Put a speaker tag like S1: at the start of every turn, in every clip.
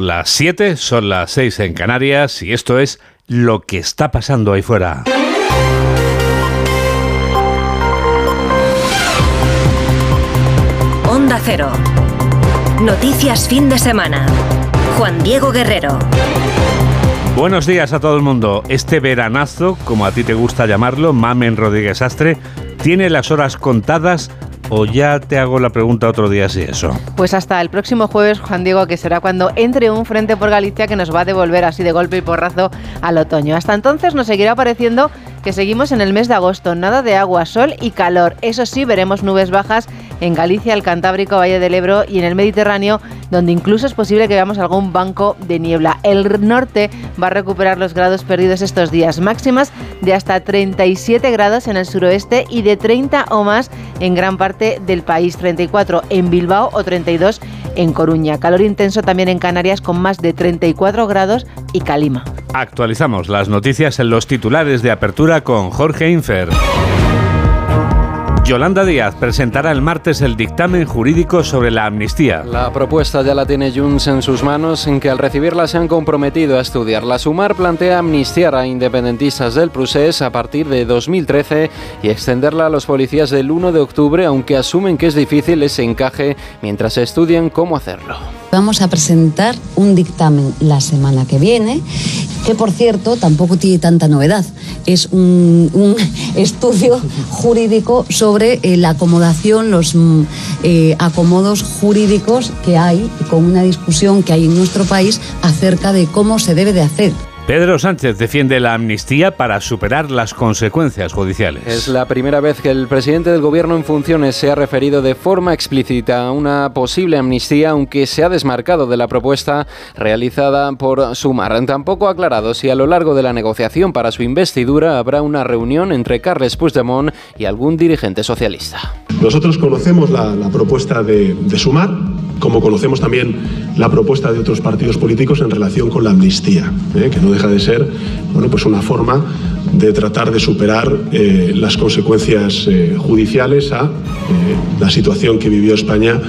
S1: Las 7 son las 6 en Canarias y esto es lo que está pasando ahí fuera.
S2: Onda Cero. Noticias fin de semana. Juan Diego Guerrero.
S1: Buenos días a todo el mundo. Este veranazo, como a ti te gusta llamarlo, Mamen Rodríguez Astre, tiene las horas contadas o ya te hago la pregunta otro día si eso?
S3: Pues hasta el próximo jueves, Juan Diego, que será cuando entre un frente por Galicia que nos va a devolver así de golpe y porrazo al otoño. Hasta entonces nos seguirá pareciendo que seguimos en el mes de agosto, nada de agua, sol y calor. Eso sí, veremos nubes bajas en Galicia, el Cantábrico, Valle del Ebro y en el Mediterráneo, donde incluso es posible que veamos algún banco de niebla. El norte va a recuperar los grados perdidos estos días, máximas de hasta 37 grados en el suroeste y de 30 o más en gran parte del país, 34 en Bilbao o 32 en Coruña. Calor intenso también en Canarias con más de 34 grados y Calima.
S1: Actualizamos las noticias en los titulares de apertura con Jorge Infer. Yolanda Díaz presentará el martes el dictamen jurídico sobre la amnistía.
S4: La propuesta ya la tiene Junts en sus manos, en que al recibirla se han comprometido a estudiarla. Sumar plantea amnistiar a independentistas del procés a partir de 2013 y extenderla a los policías del 1 de octubre, aunque asumen que es difícil ese encaje mientras estudian cómo hacerlo.
S5: Vamos a presentar un dictamen la semana que viene, que por cierto tampoco tiene tanta novedad. Es un, estudio jurídico sobre eh, la acomodación, los mm, eh, acomodos jurídicos que hay, con una discusión que hay en nuestro país acerca de cómo se debe de hacer.
S1: Pedro Sánchez defiende la amnistía para superar las consecuencias judiciales.
S4: Es la primera vez que el presidente del gobierno en funciones se ha referido de forma explícita a una posible amnistía, aunque se ha desmarcado de la propuesta realizada por Sumar. Tampoco ha aclarado si a lo largo de la negociación para su investidura habrá una reunión entre Carles Puigdemont y algún dirigente socialista.
S6: Nosotros conocemos la, propuesta de, de Sumar como conocemos también la propuesta de otros partidos políticos en relación con la amnistía, ¿eh? que no deja de ser bueno, pues una forma de tratar de superar eh, las consecuencias eh, judiciales a la situación que vivió España,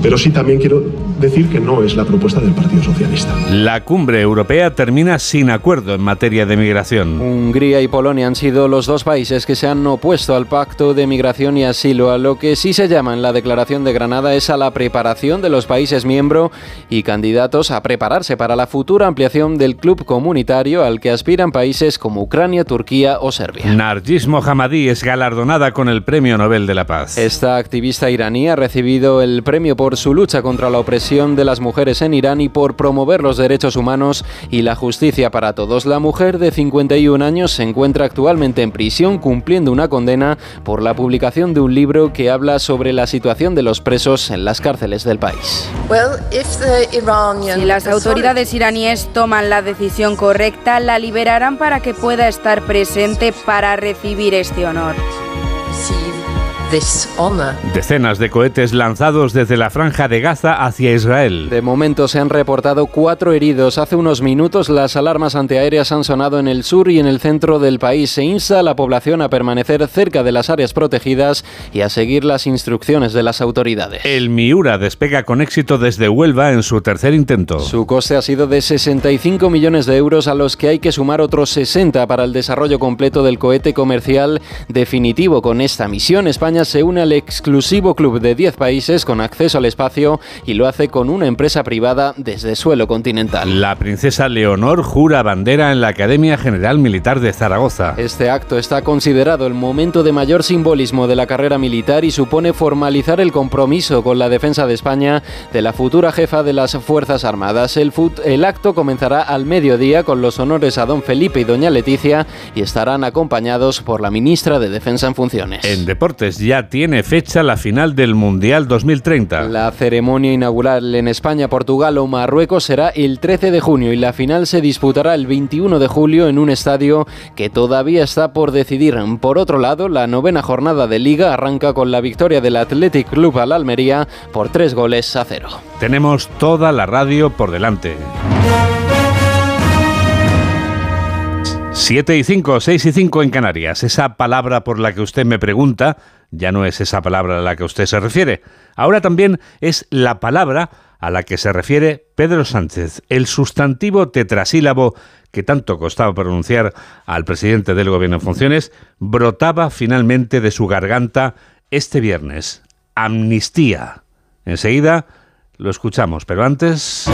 S6: pero sí también quiero decir que no es la propuesta del Partido Socialista.
S1: La cumbre europea termina sin acuerdo en materia de migración.
S4: Hungría y Polonia han sido los dos países que se han opuesto al pacto de migración y asilo. A lo que sí se llama en la declaración de Granada es a la preparación de los países miembros y candidatos a prepararse para la futura ampliación del club comunitario al que aspiran países como Ucrania, Turquía o Serbia.
S1: Nargis Mohammadi es galardonada con el Premio Nobel de la Paz.
S4: Esta activista iraní ha recibido el premio por su lucha contra la opresión de las mujeres en Irán y por promover los derechos humanos y la justicia para todos. La mujer de 51 años se encuentra actualmente en prisión cumpliendo una condena por la publicación de un libro que habla sobre la situación de los presos en las cárceles del país.
S7: Si las autoridades iraníes toman la decisión correcta, la liberarán para que pueda estar presente para recibir este honor.
S1: Decenas de cohetes lanzados desde la franja de Gaza hacia Israel.
S4: De momento se han reportado cuatro heridos. Hace unos minutos las alarmas antiaéreas han sonado en el sur y en el centro del país. Se insta a la población a permanecer cerca de las áreas protegidas y a seguir las instrucciones de las autoridades.
S1: El Miura despega con éxito desde Huelva en su tercer intento.
S4: Su coste ha sido de 65 millones de euros a los que hay que sumar otros 60 para el desarrollo completo del cohete comercial definitivo. Con esta misión España se une al exclusivo club de 10 países con acceso al espacio y lo hace con una empresa privada desde suelo continental.
S1: La princesa Leonor jura bandera en la Academia General Militar de Zaragoza.
S4: Este acto está considerado el momento de mayor simbolismo de la carrera militar y supone formalizar el compromiso con la defensa de España de la futura jefa de las Fuerzas Armadas. El, el acto comenzará al mediodía con los honores a don Felipe y doña Leticia y estarán acompañados por la ministra de Defensa en funciones.
S1: En deportes ya ya tiene fecha la final del Mundial 2030.
S4: La ceremonia inaugural en España, Portugal o Marruecos será el 13 de junio y la final se disputará el 21 de julio en un estadio que todavía está por decidir. Por otro lado, la novena jornada de liga arranca con la victoria del Athletic Club al Almería por tres goles a cero.
S1: Tenemos toda la radio por delante. 7 y 5, 6 y 5 en Canarias. Esa palabra por la que usted me pregunta ya no es esa palabra a la que usted se refiere. Ahora también es la palabra a la que se refiere Pedro Sánchez. El sustantivo tetrasílabo que tanto costaba pronunciar al presidente del gobierno en funciones, brotaba finalmente de su garganta este viernes. Amnistía. Enseguida lo escuchamos, pero antes...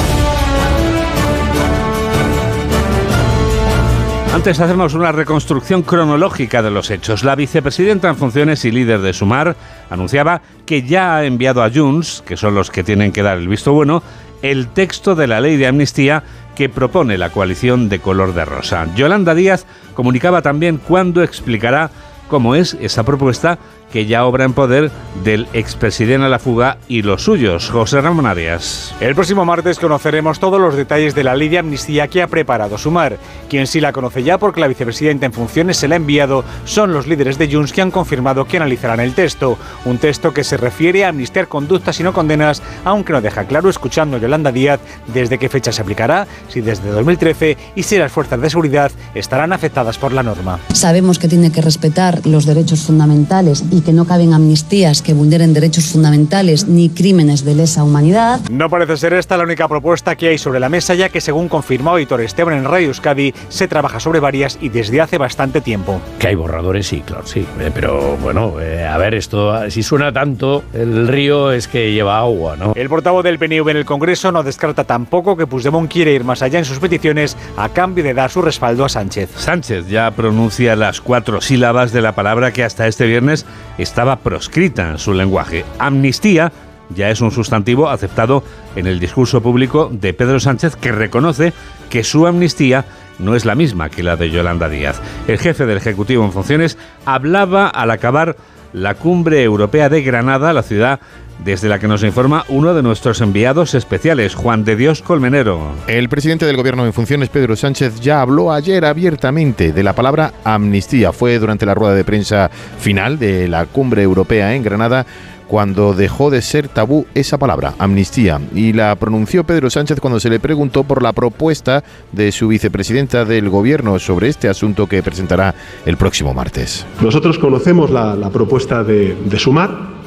S1: Antes hacemos una reconstrucción cronológica de los hechos. La vicepresidenta en funciones y líder de Sumar anunciaba que ya ha enviado a Junts, que son los que tienen que dar el visto bueno, el texto de la ley de amnistía que propone la coalición de color de rosa. Yolanda Díaz comunicaba también cuándo explicará cómo es esa propuesta que ya obra en poder del expresidente a la fuga y los suyos, José Ramón Arias.
S8: El próximo martes conoceremos todos los detalles de la ley de amnistía que ha preparado Sumar. Quien sí la conoce ya porque la vicepresidenta en funciones se la ha enviado son los líderes de Junts que han confirmado que analizarán el texto. Un texto que se refiere a amnistiar conductas y no condenas, aunque no deja claro, escuchando a Yolanda Díaz, desde qué fecha se aplicará, si desde 2013 y si las fuerzas de seguridad estarán afectadas por la norma.
S5: Sabemos que tiene que respetar los derechos fundamentales y que no caben amnistías que vulneren derechos fundamentales ni crímenes de lesa humanidad.
S8: No parece ser esta la única propuesta que hay sobre la mesa, ya que según confirmó Editor Esteban en Radio Euskadi, se trabaja sobre varias y desde hace bastante tiempo.
S9: Que hay borradores, sí, claro, sí. Eh, pero bueno, eh, a ver, esto, si suena tanto, el río es que lleva agua, ¿no?
S8: El portavoz del PNV en el Congreso no descarta tampoco que Puigdemont quiere ir más allá en sus peticiones a cambio de dar su respaldo a Sánchez.
S1: Sánchez ya pronuncia las cuatro sílabas de la palabra que hasta este viernes estaba proscrita en su lenguaje. Amnistía ya es un sustantivo aceptado en el discurso público de Pedro Sánchez que reconoce que su amnistía no es la misma que la de Yolanda Díaz. El jefe del Ejecutivo en funciones hablaba al acabar la cumbre europea de Granada, la ciudad desde la que nos informa uno de nuestros enviados especiales, Juan de Dios Colmenero.
S10: El presidente del gobierno en funciones, Pedro Sánchez, ya habló ayer abiertamente de la palabra amnistía. Fue durante la rueda de prensa final de la cumbre europea en Granada cuando dejó de ser tabú esa palabra, amnistía, y la pronunció Pedro Sánchez cuando se le preguntó por la propuesta de su vicepresidenta del gobierno sobre este asunto que presentará el próximo martes.
S6: Nosotros conocemos la, propuesta de, de Sumar,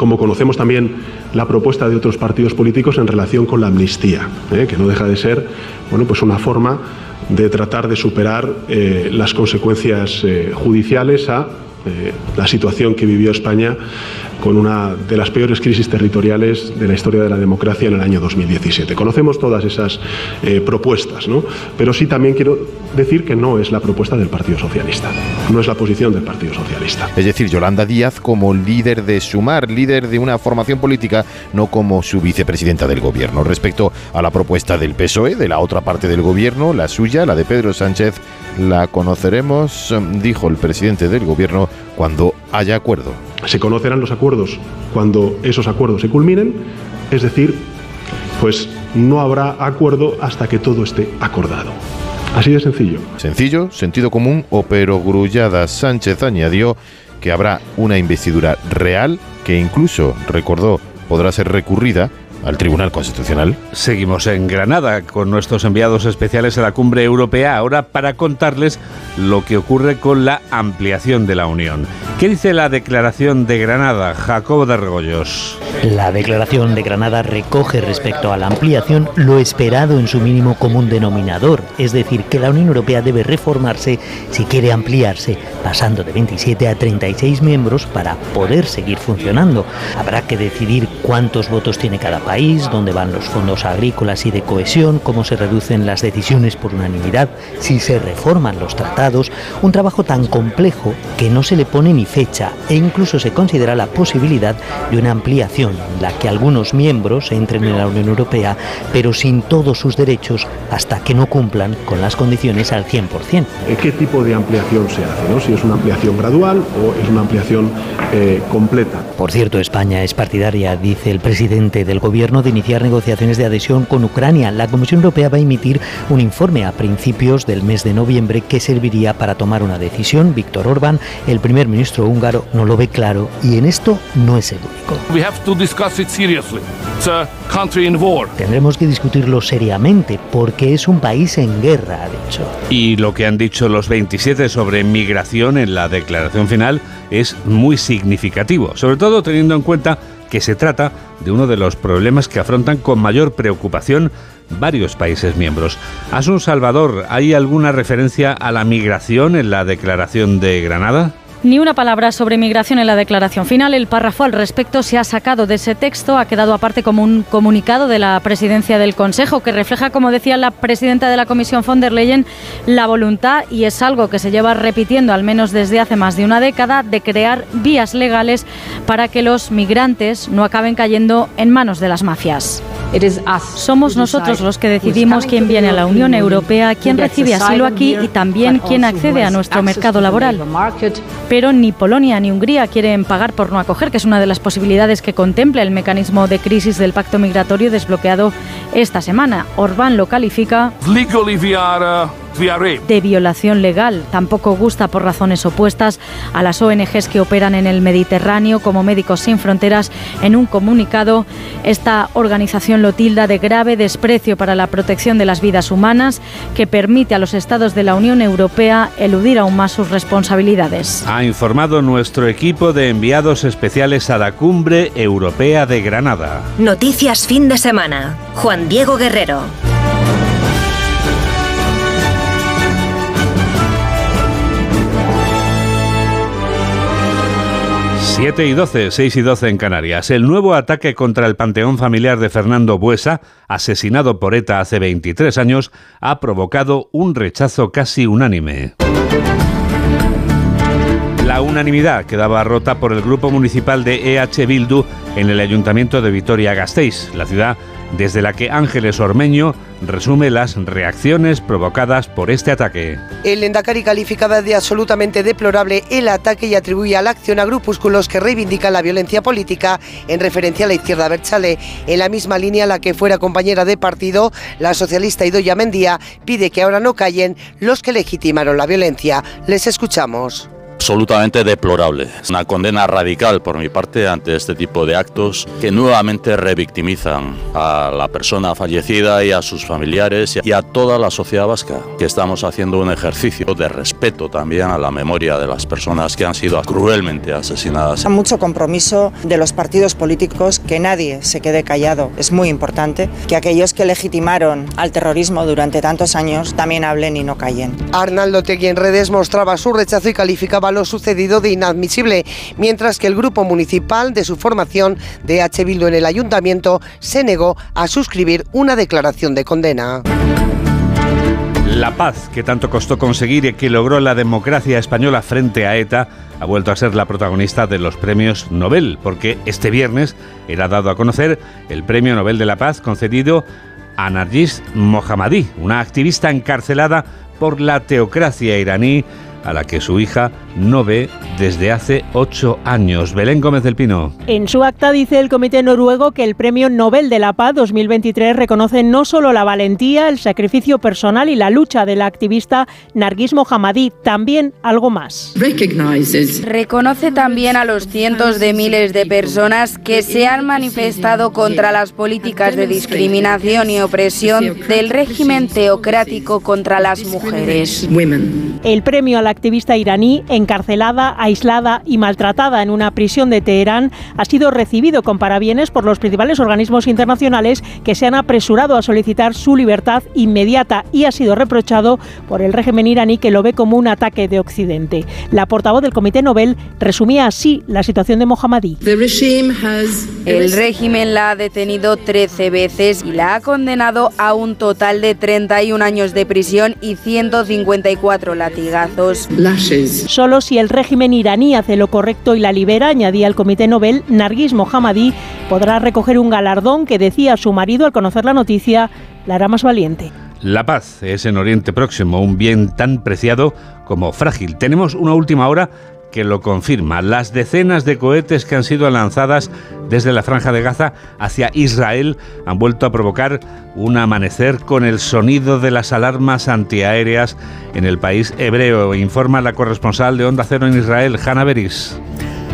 S6: como conocemos también la propuesta de otros partidos políticos en relación con la amnistía, ¿eh? que no deja de ser bueno, pues una forma de tratar de superar eh, las consecuencias eh, judiciales a la situación que vivió España con una de las peores crisis territoriales de la historia de la democracia en el año 2017. Conocemos todas esas eh, propuestas, ¿no? pero sí también quiero decir que no es la propuesta del Partido Socialista, no es la posición del Partido Socialista.
S10: Es decir, Yolanda Díaz como líder de Sumar, líder de una formación política, no como su vicepresidenta del gobierno. Respecto a la propuesta del PSOE, de la otra parte del gobierno, la suya, la de Pedro Sánchez, la conoceremos, dijo el presidente del gobierno, cuando haya acuerdo.
S6: Se conocerán los acuerdos cuando esos acuerdos se culminen, es decir, pues no habrá acuerdo hasta que todo esté acordado. Así de sencillo.
S10: Sencillo, sentido común o pero grullada. Sánchez añadió que habrá una investidura real que incluso, recordó, podrá ser recurrida al Tribunal Constitucional.
S1: Seguimos en Granada con nuestros enviados especiales a la cumbre europea ahora para contarles lo que ocurre con la ampliación de la Unión. ¿Qué dice la declaración de Granada, Jacobo de Regoyos?
S11: La declaración de Granada recoge respecto a la ampliación lo esperado en su mínimo común denominador, es decir, que la Unión Europea debe reformarse si quiere ampliarse, pasando de 27 a 36 miembros para poder seguir funcionando. Habrá que decidir cuántos votos tiene cada país país, dónde van los fondos agrícolas y de cohesión, cómo se reducen las decisiones por unanimidad, si se reforman los tratados, un trabajo tan complejo que no se le pone ni fecha e incluso se considera la posibilidad de una ampliación, en la que algunos miembros entren en la Unión Europea, pero sin todos sus derechos hasta que no cumplan con las condiciones al 100%.
S6: ¿Qué tipo de ampliación se hace? ¿no? Si es una ampliación gradual o es una ampliación eh, completa.
S11: Por cierto, España es partidaria, dice el presidente del gobierno, de iniciar negociaciones de adhesión con Ucrania. La Comisión Europea va a emitir un informe a principios del mes de noviembre que serviría para tomar una decisión. Víctor Orbán, el primer ministro húngaro, no lo ve claro y en esto no es el único. Tendremos que discutirlo seriamente porque es un país en guerra, ha dicho.
S1: Y lo que han dicho los 27 sobre migración en la declaración final es muy significativo, sobre todo teniendo en cuenta que se trata de uno de los problemas que afrontan con mayor preocupación varios países miembros. Asun Salvador, ¿hay alguna referencia a la migración en la declaración de Granada?
S12: Ni una palabra sobre migración en la declaración final. El párrafo al respecto se ha sacado de ese texto, ha quedado aparte como un comunicado de la presidencia del Consejo que refleja, como decía la presidenta de la Comisión von der Leyen, la voluntad, y es algo que se lleva repitiendo al menos desde hace más de una década, de crear vías legales para que los migrantes no acaben cayendo en manos de las mafias. Somos nosotros los que decidimos quién viene a la Unión Europea, quién recibe asilo aquí y también quién accede a nuestro mercado laboral. Pero ni Polonia ni Hungría quieren pagar por no acoger, que es una de las posibilidades que contempla el mecanismo de crisis del pacto migratorio desbloqueado esta semana. Orbán lo califica de violación legal. Tampoco gusta por razones opuestas a las ONGs que operan en el Mediterráneo como Médicos Sin Fronteras. En un comunicado, esta organización lo tilda de grave desprecio para la protección de las vidas humanas que permite a los estados de la Unión Europea eludir aún más sus responsabilidades.
S1: Ha informado nuestro equipo de enviados especiales a la Cumbre Europea de Granada.
S2: Noticias fin de semana. Juan Diego Guerrero.
S1: 7 y 12, 6 y 12 en Canarias. El nuevo ataque contra el panteón familiar de Fernando Buesa, asesinado por ETA hace 23 años, ha provocado un rechazo casi unánime. La unanimidad quedaba rota por el grupo municipal de EH Bildu en el ayuntamiento de Vitoria-Gasteiz. La ciudad desde la que Ángeles Ormeño resume las reacciones provocadas por este ataque.
S13: El Endacari calificaba de absolutamente deplorable el ataque y atribuye la acción a grupúsculos que reivindican la violencia política en referencia a la izquierda Berchale. En la misma línea la que fuera compañera de partido, la socialista Idoya Mendía pide que ahora no callen los que legitimaron la violencia. Les escuchamos
S14: absolutamente deplorable. Es una condena radical por mi parte ante este tipo de actos que nuevamente revictimizan a la persona fallecida y a sus familiares y a toda la sociedad vasca, que estamos haciendo un ejercicio de respeto también a la memoria de las personas que han sido cruelmente asesinadas.
S15: Hay mucho compromiso de los partidos políticos que nadie se quede callado. Es muy importante que aquellos que legitimaron al terrorismo durante tantos años también hablen y no callen.
S13: Arnaldo Tegui en redes mostraba su rechazo y calificaba lo sucedido de inadmisible, mientras que el grupo municipal de su formación de H. Bildu en el ayuntamiento se negó a suscribir una declaración de condena.
S1: La paz que tanto costó conseguir y que logró la democracia española frente a ETA ha vuelto a ser la protagonista de los premios Nobel, porque este viernes era dado a conocer el Premio Nobel de la Paz concedido a Nargis Mohammadi, una activista encarcelada por la teocracia iraní a la que su hija no ve desde hace ocho años. Belén Gómez del Pino.
S16: En su acta dice el Comité Noruego que el Premio Nobel de la Paz 2023 reconoce no solo la valentía, el sacrificio personal y la lucha de la activista Nargis Mohammadi, también algo más.
S7: Reconoce también a los cientos de miles de personas que se han manifestado contra las políticas de discriminación y opresión del régimen teocrático contra las mujeres.
S16: El premio a la activista iraní, encarcelada, aislada y maltratada en una prisión de Teherán, ha sido recibido con parabienes por los principales organismos internacionales que se han apresurado a solicitar su libertad inmediata y ha sido reprochado por el régimen iraní que lo ve como un ataque de Occidente. La portavoz del Comité Nobel resumía así la situación de Mohammadi.
S7: El régimen la ha detenido 13 veces y la ha condenado a un total de 31 años de prisión y 154 latigazos.
S16: Solo si el régimen iraní hace lo correcto y la libera, añadía el Comité Nobel, Nargis Mohammadi podrá recoger un galardón que decía su marido al conocer la noticia, la hará más valiente.
S1: La paz es en Oriente Próximo un bien tan preciado como frágil. Tenemos una última hora que lo confirma. Las decenas de cohetes que han sido lanzadas desde la franja de Gaza hacia Israel han vuelto a provocar un amanecer con el sonido de las alarmas antiaéreas en el país hebreo, informa la corresponsal de Onda Cero en Israel, Hanna Beris.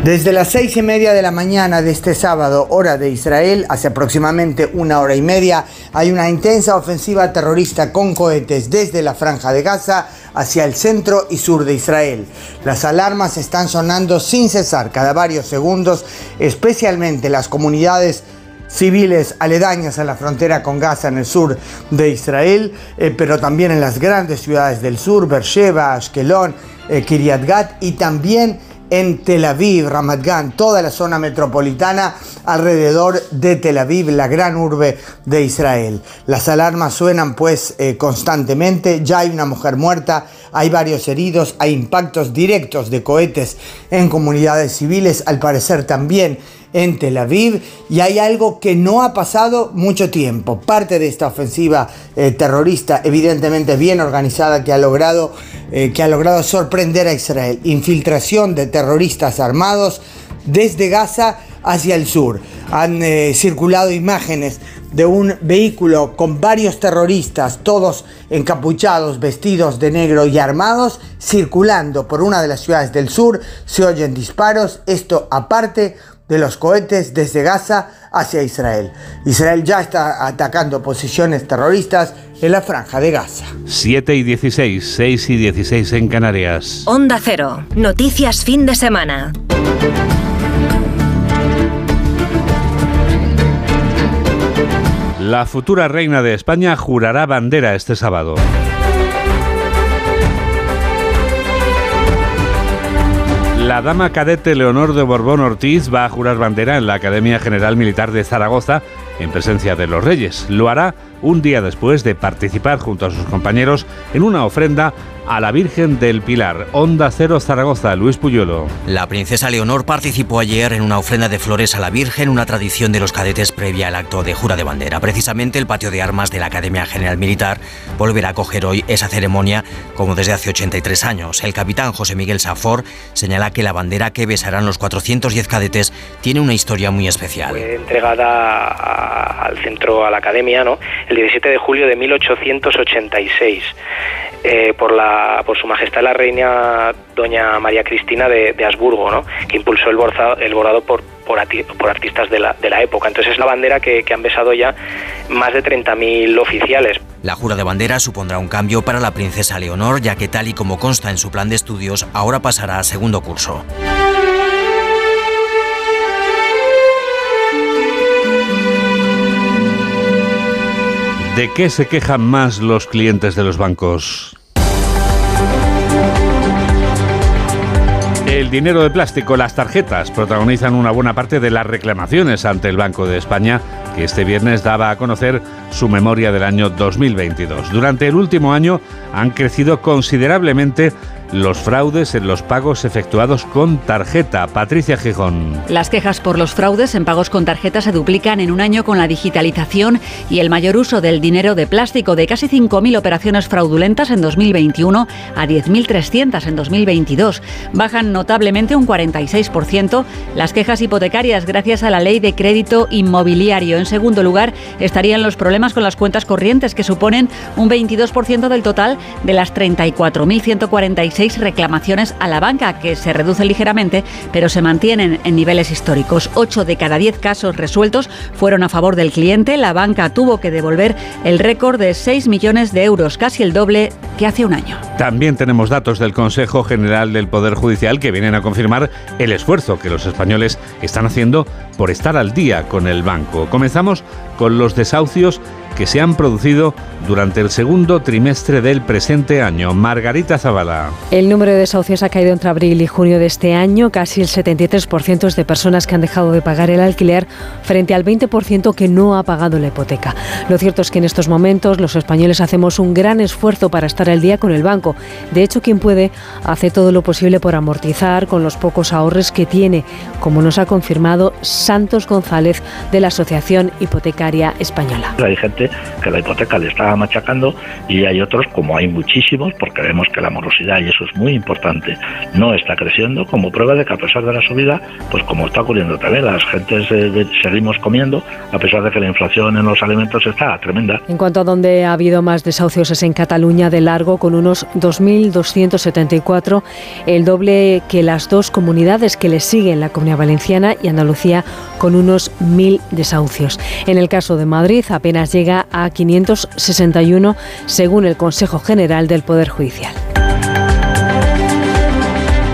S17: Desde las seis y media de la mañana de este sábado, hora de Israel, hace aproximadamente una hora y media, hay una intensa ofensiva terrorista con cohetes desde la franja de Gaza hacia el centro y sur de Israel. Las alarmas están sonando sin cesar cada varios segundos, especialmente las comunidades civiles aledañas a la frontera con Gaza en el sur de Israel, eh, pero también en las grandes ciudades del sur, Beersheba, Ashkelon, eh, Kiryat Gat y también en Tel Aviv, Ramat Gan, toda la zona metropolitana alrededor de Tel Aviv, la gran urbe de Israel. Las alarmas suenan pues eh, constantemente, ya hay una mujer muerta, hay varios heridos, hay impactos directos de cohetes en comunidades civiles, al parecer también en Tel Aviv y hay algo que no ha pasado mucho tiempo. Parte de esta ofensiva eh, terrorista, evidentemente bien organizada, que ha, logrado, eh, que ha logrado sorprender a Israel. Infiltración de terroristas armados desde Gaza hacia el sur. Han eh, circulado imágenes de un vehículo con varios terroristas, todos encapuchados, vestidos de negro y armados, circulando por una de las ciudades del sur. Se oyen disparos, esto aparte de los cohetes desde Gaza hacia Israel. Israel ya está atacando posiciones terroristas en la franja de Gaza.
S1: 7 y 16, 6 y 16 en Canarias.
S2: Onda Cero, noticias fin de semana.
S1: La futura reina de España jurará bandera este sábado. La dama cadete Leonor de Borbón Ortiz va a jurar bandera en la Academia General Militar de Zaragoza en presencia de los reyes. Lo hará un día después de participar junto a sus compañeros en una ofrenda a la Virgen del Pilar. Onda Cero Zaragoza, Luis Puyolo.
S18: La princesa Leonor participó ayer en una ofrenda de flores a la Virgen, una tradición de los cadetes previa al acto de jura de bandera. Precisamente el patio de armas de la Academia General Militar volverá a acoger hoy esa ceremonia como desde hace 83 años. El capitán José Miguel Safor señala que la bandera que besarán los 410 cadetes tiene una historia muy especial.
S19: Fue entregada al centro, a la Academia, ¿no? el 17 de julio de 1886 eh, por, la, por su majestad la reina doña María Cristina de, de Habsburgo, ¿no? que impulsó el, bordado, el bordado por, por, por artistas de la, de la, época. Entonces es la bandera que, que han besado ya más de 30.000 oficiales.
S18: La jura de bandera supondrá un cambio para la princesa Leonor, ya que tal y como consta en su plan de estudios, ahora pasará a segundo curso.
S1: ¿De qué se quejan más los clientes de los bancos? El dinero de plástico, las tarjetas, protagonizan una buena parte de las reclamaciones ante el Banco de España, que este viernes daba a conocer su memoria del año 2022. Durante el último año han crecido considerablemente los fraudes en los pagos efectuados con tarjeta. Patricia Gijón.
S20: Las quejas por los fraudes en pagos con tarjeta se duplican en un año con la digitalización y el mayor uso del dinero de plástico de casi 5.000 operaciones fraudulentas en 2021 a 10.300 en 2022. Bajan notablemente un 46% las quejas hipotecarias gracias a la ley de crédito inmobiliario. En segundo lugar estarían los problemas con las cuentas corrientes que suponen un 22% del total de las 34.146 reclamaciones a la banca, que se reducen ligeramente, pero se mantienen en niveles históricos. 8 de cada 10 casos resueltos fueron a favor del cliente. La banca tuvo que devolver el récord de 6 millones de euros, casi el doble que hace un año.
S1: También tenemos datos del Consejo General del Poder Judicial que vienen a confirmar el esfuerzo que los españoles están haciendo por estar al día con el banco. Comenzamos con los desahucios que se han producido durante el segundo trimestre del presente año. Margarita Zavala.
S21: El número de desahucios ha caído entre abril y junio de este año. Casi el 73% es de personas que han dejado de pagar el alquiler frente al 20% que no ha pagado la hipoteca. Lo cierto es que en estos momentos los españoles hacemos un gran esfuerzo para estar al día con el banco. De hecho, quien puede hace todo lo posible por amortizar con los pocos ahorros que tiene, como nos ha confirmado Santos González de la Asociación Hipotecaria Española.
S22: Hay gente
S23: que la hipoteca le está machacando y hay otros, como hay muchísimos, porque vemos que la morosidad, y eso es muy importante, no está creciendo, como prueba de que a pesar de la subida, pues como está ocurriendo también, las gentes eh, seguimos comiendo, a pesar de que la inflación en los alimentos está tremenda.
S21: En cuanto a donde ha habido más desahucios es en Cataluña de largo, con unos 2.274, el doble que las dos comunidades que le siguen, la Comunidad Valenciana y Andalucía, con unos 1.000 desahucios. En el caso de Madrid apenas llega a 561 según el Consejo General del Poder Judicial.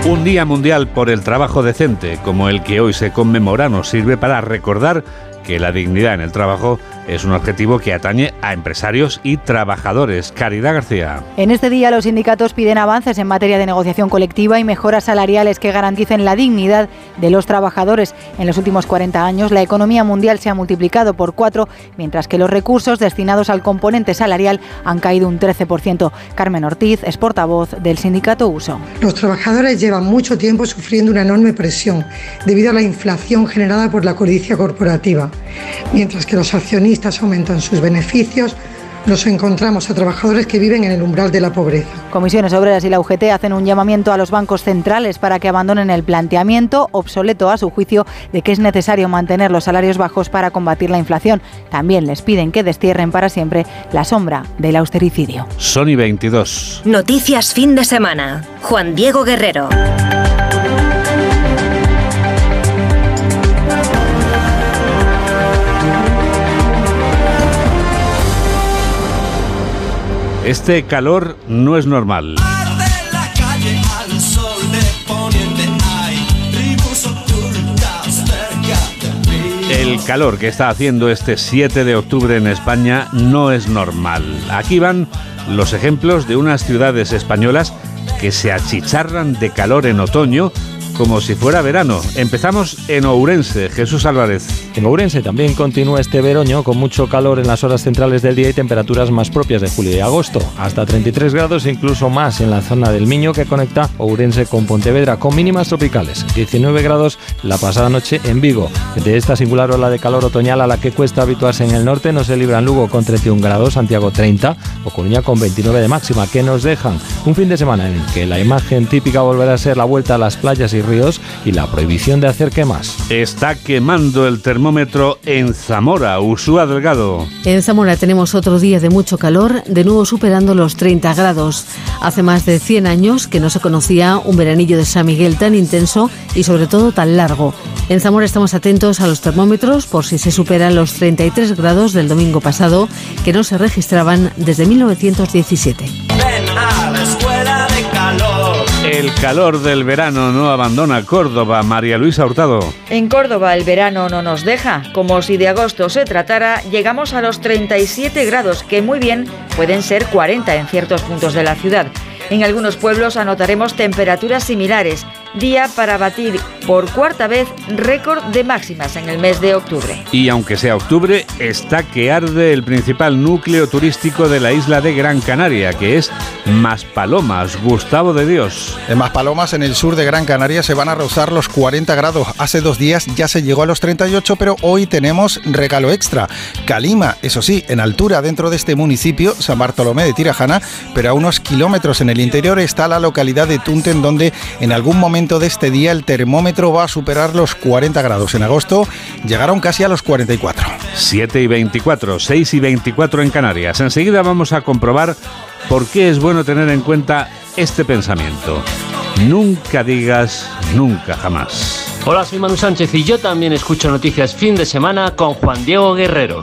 S1: Un Día Mundial por el Trabajo Decente, como el que hoy se conmemora, nos sirve para recordar que la dignidad en el trabajo es un objetivo que atañe a empresarios y trabajadores. Caridad García.
S22: En este día los sindicatos piden avances en materia de negociación colectiva y mejoras salariales que garanticen la dignidad de los trabajadores. En los últimos 40 años la economía mundial se ha multiplicado por cuatro, mientras que los recursos destinados al componente salarial han caído un 13%. Carmen Ortiz es portavoz del sindicato USO.
S24: Los trabajadores llevan mucho tiempo sufriendo una enorme presión debido a la inflación generada por la codicia corporativa. Mientras que los accionistas aumentan sus beneficios, nos encontramos a trabajadores que viven en el umbral de la pobreza.
S22: Comisiones Obreras y la UGT hacen un llamamiento a los bancos centrales para que abandonen el planteamiento, obsoleto a su juicio, de que es necesario mantener los salarios bajos para combatir la inflación. También les piden que destierren para siempre la sombra del austericidio.
S1: Sony 22.
S2: Noticias fin de semana. Juan Diego Guerrero.
S1: Este calor no es normal. El calor que está haciendo este 7 de octubre en España no es normal. Aquí van los ejemplos de unas ciudades españolas que se achicharran de calor en otoño como si fuera verano. Empezamos en Ourense, Jesús Álvarez.
S25: En Ourense también continúa este veroño con mucho calor en las horas centrales del día y temperaturas más propias de julio y agosto, hasta 33 grados e incluso más en la zona del Miño que conecta Ourense con Pontevedra con mínimas tropicales, 19 grados la pasada noche en Vigo. De esta singular ola de calor otoñal a la que cuesta habituarse en el norte no se libran Lugo con 31 grados, Santiago 30 o Coruña con 29 de máxima, que nos dejan un fin de semana en el que la imagen típica volverá a ser la vuelta a las playas y ríos y la prohibición de hacer quemas.
S1: Está quemando el termómetro en Zamora, Usúa Delgado.
S21: En Zamora tenemos otro día de mucho calor, de nuevo superando los 30 grados. Hace más de 100 años que no se conocía un veranillo de San Miguel tan intenso y sobre todo tan largo. En Zamora estamos atentos a los termómetros por si se superan los 33 grados del domingo pasado, que no se registraban desde 1917.
S1: Calor del verano no abandona Córdoba. María Luisa Hurtado.
S26: En Córdoba el verano no nos deja. Como si de agosto se tratara, llegamos a los 37 grados, que muy bien pueden ser 40 en ciertos puntos de la ciudad. En algunos pueblos anotaremos temperaturas similares, día para batir por cuarta vez récord de máximas en el mes de octubre.
S1: Y aunque sea octubre, está que arde el principal núcleo turístico de la isla de Gran Canaria, que es Maspalomas, Gustavo de Dios.
S27: En Maspalomas, en el sur de Gran Canaria, se van a rozar los 40 grados. Hace dos días ya se llegó a los 38, pero hoy tenemos regalo extra. Calima, eso sí, en altura dentro de este municipio, San Bartolomé de Tirajana, pero a unos kilómetros en el interior está la localidad de Tunten, donde en algún momento de este día el termómetro va a superar los 40 grados. En agosto llegaron casi a los 44.
S1: 7 y 24, 6 y 24 en Canarias. Enseguida vamos a comprobar por qué es bueno tener en cuenta este pensamiento. Nunca digas nunca jamás.
S28: Hola, soy Manu Sánchez y yo también escucho noticias fin de semana con Juan Diego Guerrero.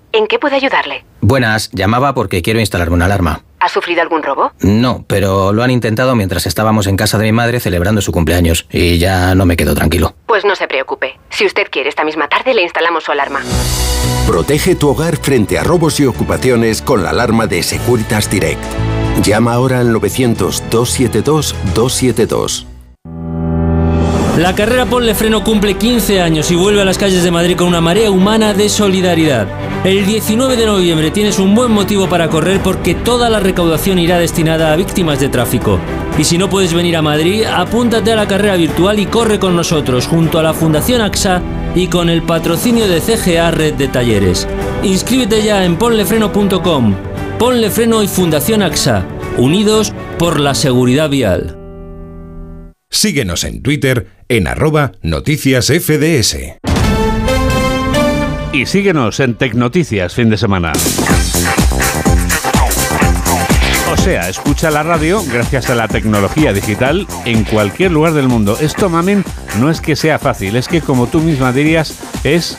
S29: ¿en qué puedo ayudarle?
S30: Buenas, llamaba porque quiero instalarme una alarma.
S29: ¿Ha sufrido algún robo?
S30: No, pero lo han intentado mientras estábamos en casa de mi madre celebrando su cumpleaños y ya no me quedo tranquilo.
S29: Pues no se preocupe. Si usted quiere, esta misma tarde le instalamos su alarma.
S31: Protege tu hogar frente a robos y ocupaciones con la alarma de Securitas Direct.
S32: Llama ahora al 900-272-272.
S28: La carrera Ponle Freno cumple 15 años y vuelve a las calles de Madrid con una marea humana de solidaridad. El 19 de noviembre tienes un buen motivo para correr porque toda la recaudación irá destinada a víctimas de tráfico. Y si no puedes venir a Madrid, apúntate a la carrera virtual y corre con nosotros junto a la Fundación AXA y con el patrocinio de CGA Red de Talleres. Inscríbete ya en ponlefreno.com. Ponle Freno y Fundación AXA, unidos por la seguridad vial.
S33: Síguenos en Twitter en arroba noticias FDS.
S1: Y síguenos en Tecnoticias fin de semana. O sea, escucha la radio gracias a la tecnología digital en cualquier lugar del mundo. Esto, mamen, no es que sea fácil, es que como tú misma dirías, es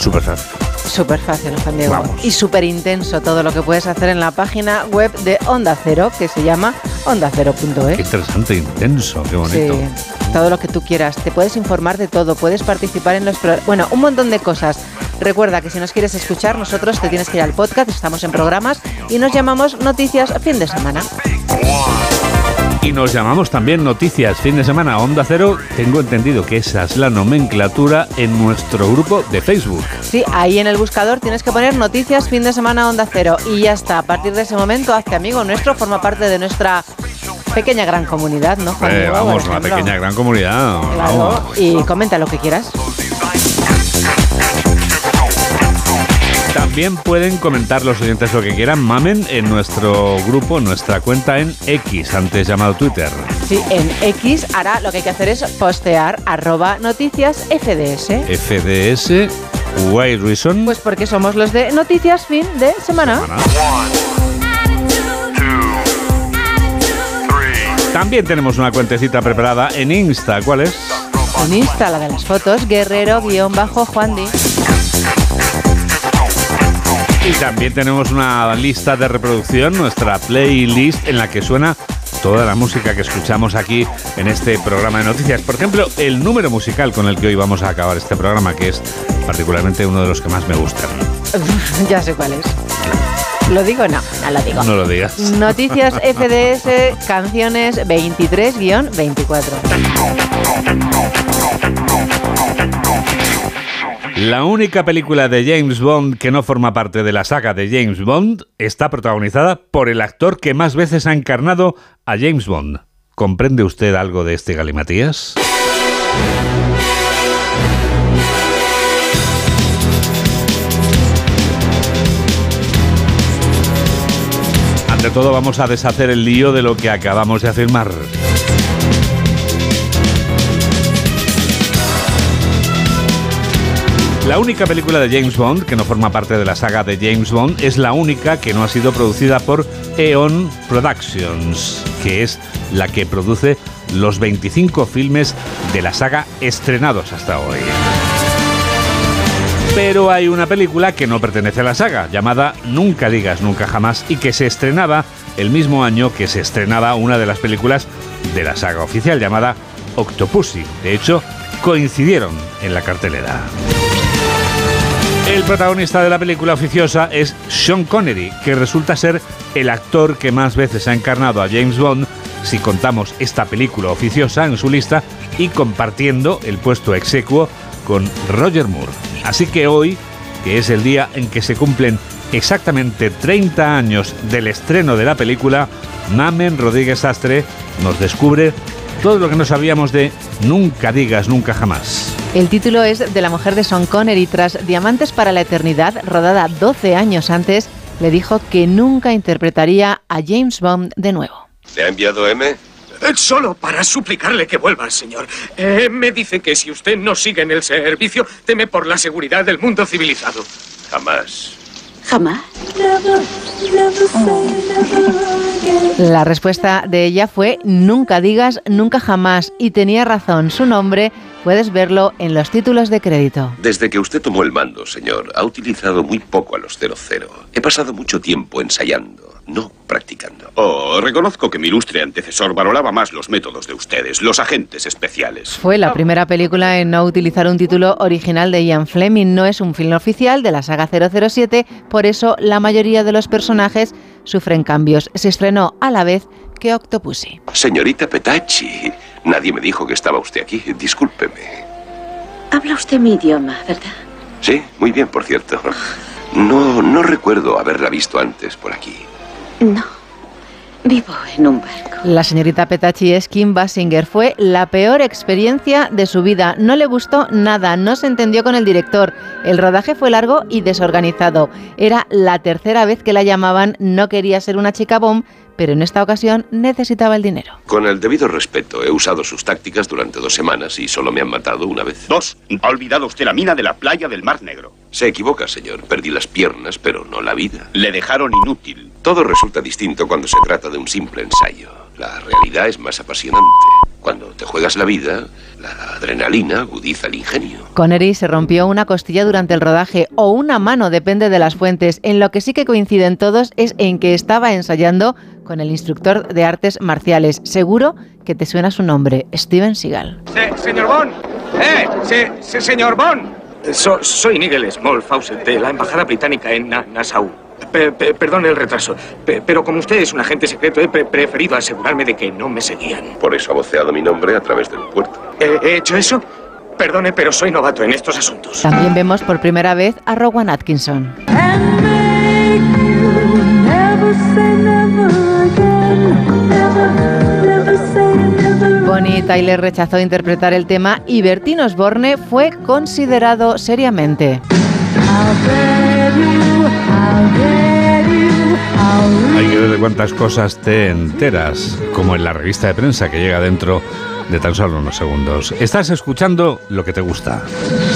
S1: súper fácil.
S34: Súper fácil, Juan Diego. Y súper intenso todo lo que puedes hacer en la página web de Onda Cero, que se llama ondacero.es.
S1: Qué interesante, intenso, qué bonito.
S34: Sí, todo lo que tú quieras. Te puedes informar de todo, puedes participar en los... Bueno, un montón de cosas. Recuerda que si nos quieres escuchar, nosotros te tienes que ir al podcast, estamos en programas y nos llamamos Noticias Fin de Semana.
S1: Y nos llamamos también Noticias Fin de Semana Onda Cero. Tengo entendido que esa es la nomenclatura en nuestro grupo de Facebook.
S34: Sí, ahí en el buscador tienes que poner Noticias Fin de Semana Onda Cero y ya está. A partir de ese momento, hazte amigo nuestro, forma parte de nuestra pequeña gran comunidad, ¿no? Juan
S1: Eh,
S34: Diego,
S1: vamos, una pequeña gran comunidad.
S34: Claro,
S1: vamos.
S34: y comenta lo que quieras.
S1: También pueden comentar los oyentes lo que quieran, mamen, en nuestro grupo, nuestra cuenta en X, antes llamado Twitter.
S34: Sí, en X ahora lo que hay que hacer es postear arroba noticias FDS.
S1: FDS, Why Reason.
S34: Pues porque somos los de Noticias Fin de Semana.
S1: También tenemos una cuentecita preparada en Insta. ¿Cuál es?
S34: En Insta, la de las fotos, guerrero-juan Di.
S1: Y también tenemos una lista de reproducción, nuestra playlist en la que suena toda la música que escuchamos aquí en este programa de noticias. Por ejemplo, el número musical con el que hoy vamos a acabar este programa, que es particularmente uno de los que más me gustan.
S34: ya sé cuál es. ¿Lo digo no? No lo digo.
S1: No lo digas.
S34: Noticias FDS, canciones 23-24.
S1: La única película de James Bond que no forma parte de la saga de James Bond está protagonizada por el actor que más veces ha encarnado a James Bond. ¿Comprende usted algo de este galimatías? Ante todo vamos a deshacer el lío de lo que acabamos de afirmar. La única película de James Bond que no forma parte de la saga de James Bond es la única que no ha sido producida por Eon Productions, que es la que produce los 25 filmes de la saga estrenados hasta hoy. Pero hay una película que no pertenece a la saga, llamada Nunca digas nunca jamás, y que se estrenaba el mismo año que se estrenaba una de las películas de la saga oficial llamada Octopussy. De hecho, coincidieron en la cartelera. El protagonista de la película oficiosa es Sean Connery, que resulta ser el actor que más veces ha encarnado a James Bond si contamos esta película oficiosa en su lista y compartiendo el puesto execuo con Roger Moore. Así que hoy, que es el día en que se cumplen exactamente 30 años del estreno de la película, Mamen Rodríguez Astre nos descubre todo lo que no sabíamos de Nunca digas nunca jamás.
S34: El título es de la mujer de Sean Connery tras Diamantes para la Eternidad, rodada 12 años antes, le dijo que nunca interpretaría a James Bond de nuevo.
S35: ¿Le ha enviado M?
S36: Solo para suplicarle que vuelva, señor. Eh, me dice que si usted no sigue en el servicio, teme por la seguridad del mundo civilizado.
S35: Jamás.
S34: Jamás. La respuesta de ella fue nunca digas nunca jamás y tenía razón. Su nombre puedes verlo en los títulos de crédito.
S35: Desde que usted tomó el mando, señor, ha utilizado muy poco a los 00. He pasado mucho tiempo ensayando, no practicando.
S36: Oh, reconozco que mi ilustre antecesor valoraba más los métodos de ustedes, los agentes especiales.
S34: Fue la primera película en no utilizar un título original de Ian Fleming. No es un film oficial de la saga 007, por eso la mayoría de los personajes sufren cambios. Se estrenó a la vez que Octopussy.
S35: Señorita Petacci, nadie me dijo que estaba usted aquí. Discúlpeme.
S29: Habla usted mi idioma, ¿verdad?
S35: Sí, muy bien, por cierto. No, no recuerdo haberla visto antes por aquí.
S29: No. Vivo en un barco.
S34: La señorita Petacci es Kim Basinger. Fue la peor experiencia de su vida. No le gustó nada, no se entendió con el director. El rodaje fue largo y desorganizado. Era la tercera vez que la llamaban, no quería ser una chica bomb, pero en esta ocasión necesitaba el dinero.
S35: Con el debido respeto, he usado sus tácticas durante dos semanas y solo me han matado una vez.
S37: Dos. Ha olvidado usted la mina de la playa del Mar Negro.
S35: Se equivoca, señor. Perdí las piernas, pero no la vida.
S37: Le dejaron inútil.
S35: Todo resulta distinto cuando se trata de un simple ensayo. La realidad es más apasionante. Cuando te juegas la vida, la adrenalina agudiza el ingenio.
S34: Connery se rompió una costilla durante el rodaje o una mano, depende de las fuentes. En lo que sí que coinciden todos es en que estaba ensayando con el instructor de artes marciales. Seguro que te suena su nombre, Steven Seagal.
S36: Se- señor Bond. ¡Eh! Se- se- señor Bond. So- soy Nigel Small Fawcett de la Embajada Británica en Na- Nassau. Pe- pe- perdón el retraso, pe- pero como usted es un agente secreto, he pre- preferido asegurarme de que no me seguían.
S35: Por eso ha voceado mi nombre a través del puerto.
S36: ¿He, he hecho eso? Perdone, pero soy novato en estos asuntos.
S34: También vemos por primera vez a Rowan Atkinson. Bonnie Tyler rechazó interpretar el tema y Bertín Osborne fue considerado seriamente.
S1: Hay que ver de cuántas cosas te enteras, como en la revista de prensa que llega dentro de tan solo unos segundos. Estás escuchando lo que te gusta.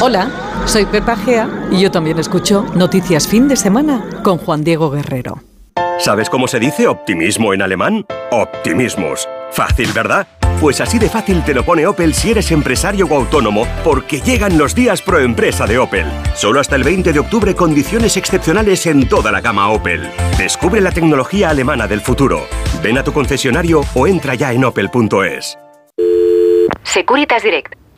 S38: Hola, soy Pepa Gea y yo también escucho Noticias Fin de Semana con Juan Diego Guerrero.
S27: ¿Sabes cómo se dice optimismo en alemán? Optimismus. Fácil, ¿verdad? Pues así de fácil te lo pone Opel si eres empresario o autónomo, porque llegan los días pro empresa de Opel. Solo hasta el 20 de octubre condiciones excepcionales en toda la gama Opel. Descubre la tecnología alemana del futuro. Ven a tu concesionario o entra ya en opel.es.
S29: Securitas Direct.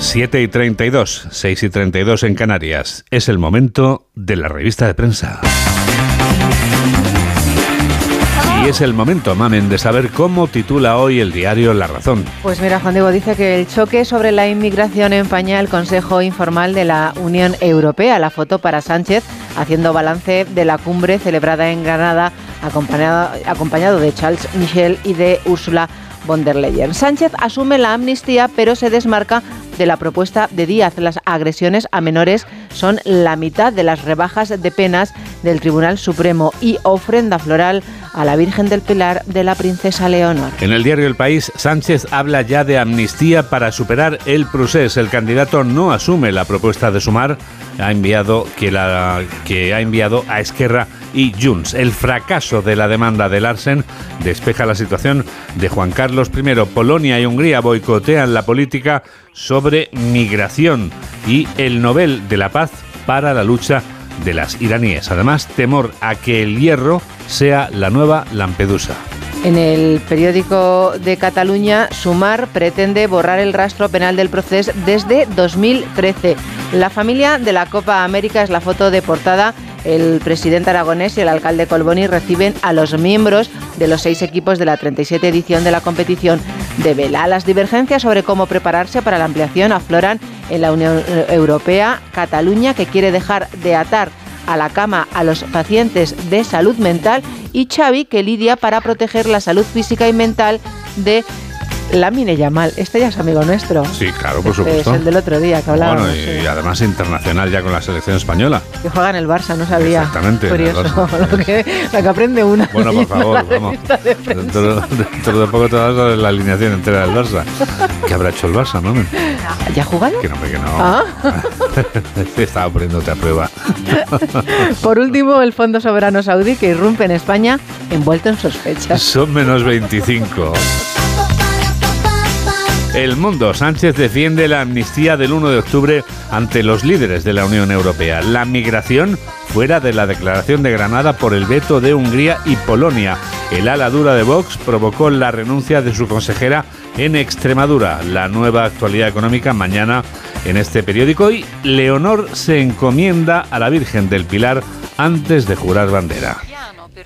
S1: 7 y 32, 6 y 32 en Canarias. Es el momento de la revista de prensa. Y es el momento, mamen, de saber cómo titula hoy el diario La Razón.
S34: Pues mira, Juan Diego dice que el choque sobre la inmigración empaña el Consejo Informal de la Unión Europea. La foto para Sánchez haciendo balance de la cumbre celebrada en Granada, acompañado, acompañado de Charles Michel y de Ursula von der Leyen. Sánchez asume la amnistía, pero se desmarca de la propuesta de Díaz. Las agresiones a menores son la mitad de las rebajas de penas del Tribunal Supremo y ofrenda floral a la Virgen del Pilar de la Princesa Leonor.
S1: En el diario El País, Sánchez habla ya de amnistía para superar el procés. El candidato no asume la propuesta de sumar ha enviado que, la, que ha enviado a Esquerra y Junts. El fracaso de la demanda de Larsen despeja la situación de Juan Carlos I. Polonia y Hungría boicotean la política sobre migración y el Nobel de la Paz para la lucha de las iraníes. Además, temor a que el hierro sea la nueva Lampedusa.
S34: En el periódico de Cataluña, Sumar pretende borrar el rastro penal del proceso desde 2013. La familia de la Copa América es la foto de portada. El presidente aragonés y el alcalde Colboni reciben a los miembros de los seis equipos de la 37 edición de la competición de vela. Las divergencias sobre cómo prepararse para la ampliación afloran en la Unión Europea. Cataluña, que quiere dejar de atar a la cama a los pacientes de salud mental y Xavi que lidia para proteger la salud física y mental de Lamine Yamal, este ya es amigo nuestro.
S1: Sí, claro, por
S34: Este
S1: supuesto.
S34: es el del otro día que hablábamos.
S1: Bueno, y,
S34: sí.
S1: y además internacional ya con la selección española.
S34: Que juega en el Barça, no sabía.
S1: Exactamente,
S34: Curioso, lo que, lo que aprende una.
S1: Bueno, por favor, vamos. Dentro, dentro de poco te vas a ver la alineación entera del Barça. ¿Qué habrá hecho el Barça, no?
S34: ¿Ya ha jugado?
S1: Que no, que no.
S34: Ah.
S1: Estaba poniéndote a prueba.
S34: Por último, el Fondo Soberano Saudí que irrumpe en España envuelto en sospechas.
S1: Son menos 25. El mundo. Sánchez defiende la amnistía del 1 de octubre ante los líderes de la Unión Europea. La migración fuera de la declaración de Granada por el veto de Hungría y Polonia. El ala dura de Vox provocó la renuncia de su consejera en Extremadura. La nueva actualidad económica mañana en este periódico. Y Leonor se encomienda a la Virgen del Pilar antes de jurar bandera.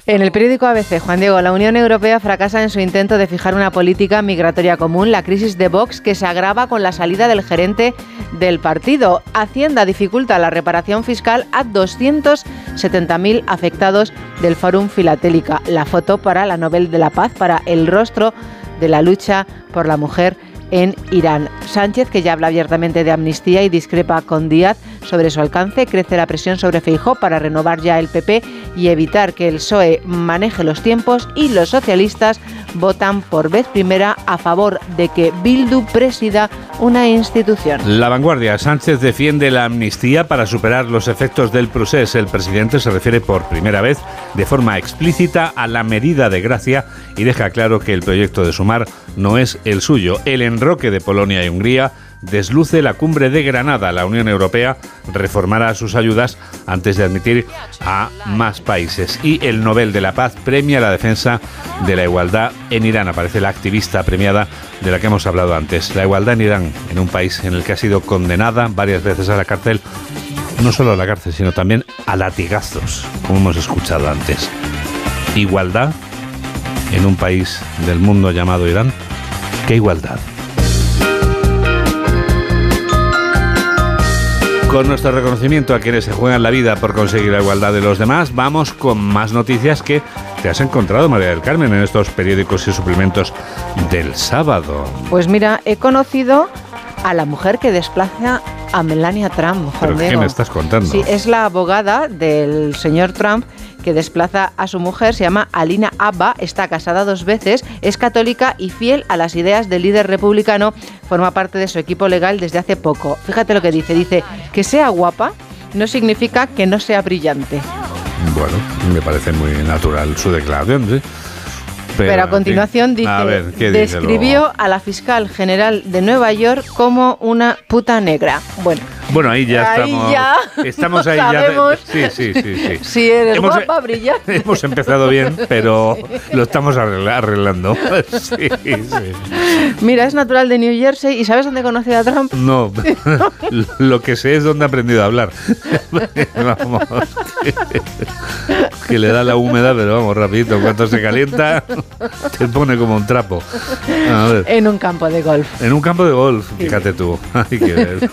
S34: En el periódico ABC, Juan Diego, la Unión Europea fracasa en su intento de fijar una política migratoria común, la crisis de Vox que se agrava con la salida del gerente del partido. Hacienda dificulta la reparación fiscal a 270.000 afectados del Fórum Filatélica. La foto para la Nobel de la Paz, para el rostro de la lucha por la mujer en Irán. Sánchez, que ya habla abiertamente de amnistía y discrepa con Díaz sobre su alcance, crece la presión sobre Feijó para renovar ya el PP y evitar que el PSOE maneje los tiempos y los socialistas votan por vez primera a favor de que Bildu presida una institución.
S1: La vanguardia. Sánchez defiende la amnistía para superar los efectos del procés. El presidente se refiere por primera vez de forma explícita a la medida de gracia y deja claro que el proyecto de sumar no es el suyo. El enroque de Polonia y Hungría desluce la cumbre de Granada. La Unión Europea reformará sus ayudas antes de admitir a más países. Y el Nobel de la Paz premia la defensa de la igualdad en Irán. Aparece la activista premiada de la que hemos hablado antes. La igualdad en Irán, en un país en el que ha sido condenada varias veces a la cárcel, no solo a la cárcel, sino también a latigazos, como hemos escuchado antes. Igualdad en un país del mundo llamado Irán. ¿Qué igualdad? Con nuestro reconocimiento a quienes se juegan la vida por conseguir la igualdad de los demás, vamos con más noticias que te has encontrado, María del Carmen, en estos periódicos y suplementos del sábado.
S34: Pues mira, he conocido a la mujer que desplaza a Melania Trump.
S1: ¿Pero qué me estás contando?
S34: Sí, es la abogada del señor Trump que desplaza a su mujer, se llama Alina Abba, está casada dos veces, es católica y fiel a las ideas del líder republicano, forma parte de su equipo legal desde hace poco. Fíjate lo que dice, dice que sea guapa no significa que no sea brillante.
S1: Bueno, me parece muy natural su declaración, sí.
S34: Pero, a continuación dice,
S1: a ver, ¿qué dice
S34: describió a la fiscal general de Nueva York como una puta negra. Bueno,
S1: Bueno, ahí ya
S34: Ahí
S1: estamos.
S34: ya
S1: Estamos ahí ya.
S34: sabemos.
S1: sí, sí, sí, sí.
S34: si eres
S1: Hemos-
S34: guapa, brillante.
S1: Hemos empezado bien, pero lo estamos arregla- arreglando. Sí, sí.
S34: Mira, es natural de New Jersey y ¿sabes dónde conoce a Trump?
S1: No, lo que sé es dónde ha aprendido a hablar. Vamos, que, que le da la húmeda, pero vamos, rapidito. Cuando se calienta, te pone como un trapo. A ver.
S34: En un campo de golf.
S1: En un campo de golf, fíjate tú. Hay que ver.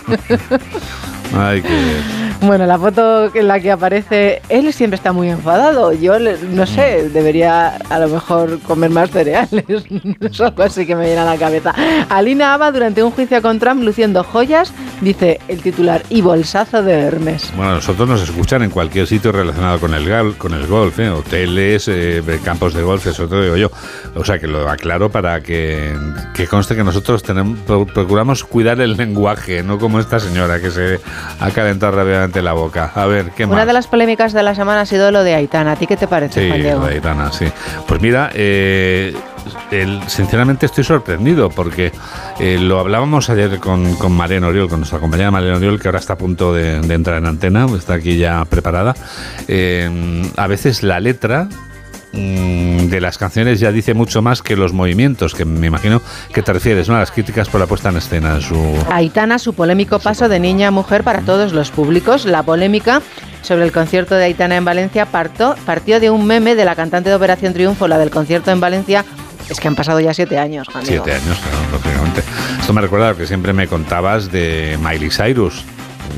S1: Hay que ver.
S34: Bueno, la foto en la que aparece, él siempre está muy enfadado. Yo no sé, debería a lo mejor comer más cereales. es algo así que me viene a la cabeza. Alina Aba, durante un juicio con Trump, luciendo joyas, dice el titular, y bolsazo de Hermes.
S1: Bueno, nosotros nos escuchan en cualquier sitio relacionado con el, gal- con el golf, ¿eh? hoteles, eh, campos de golf, eso te lo digo yo. O sea que lo aclaro para que, que conste que nosotros tenemos, pro- procuramos cuidar el lenguaje, no como esta señora que se ha calentado rápidamente la boca. A ver, ¿qué más?
S34: Una de las polémicas de la semana ha sido lo de Aitana. ¿A ti qué te parece,
S1: Sí,
S34: Juan Diego?
S1: la de Aitana, sí. Pues mira, eh, el- sinceramente estoy sorprendido porque eh, lo hablábamos ayer con, con Mariano Oriol, con nuestra compañera Mariano Oriol, que ahora está a punto de, de entrar en antena, está aquí ya preparada. Eh, a veces la letra mm, de las canciones ya dice mucho más que los movimientos, que me imagino que te refieres, ¿no? A las críticas por la puesta en escena su...
S34: Aitana, su polémico paso de niña a mujer para todos los públicos. La polémica sobre el concierto de Aitana en Valencia partió de un meme de la cantante de Operación Triunfo, la del concierto en Valencia. Es que han pasado ya siete años.
S1: Siete años, claro, lógicamente. Esto me recuerda a lo que siempre me contabas de Miley Cyrus.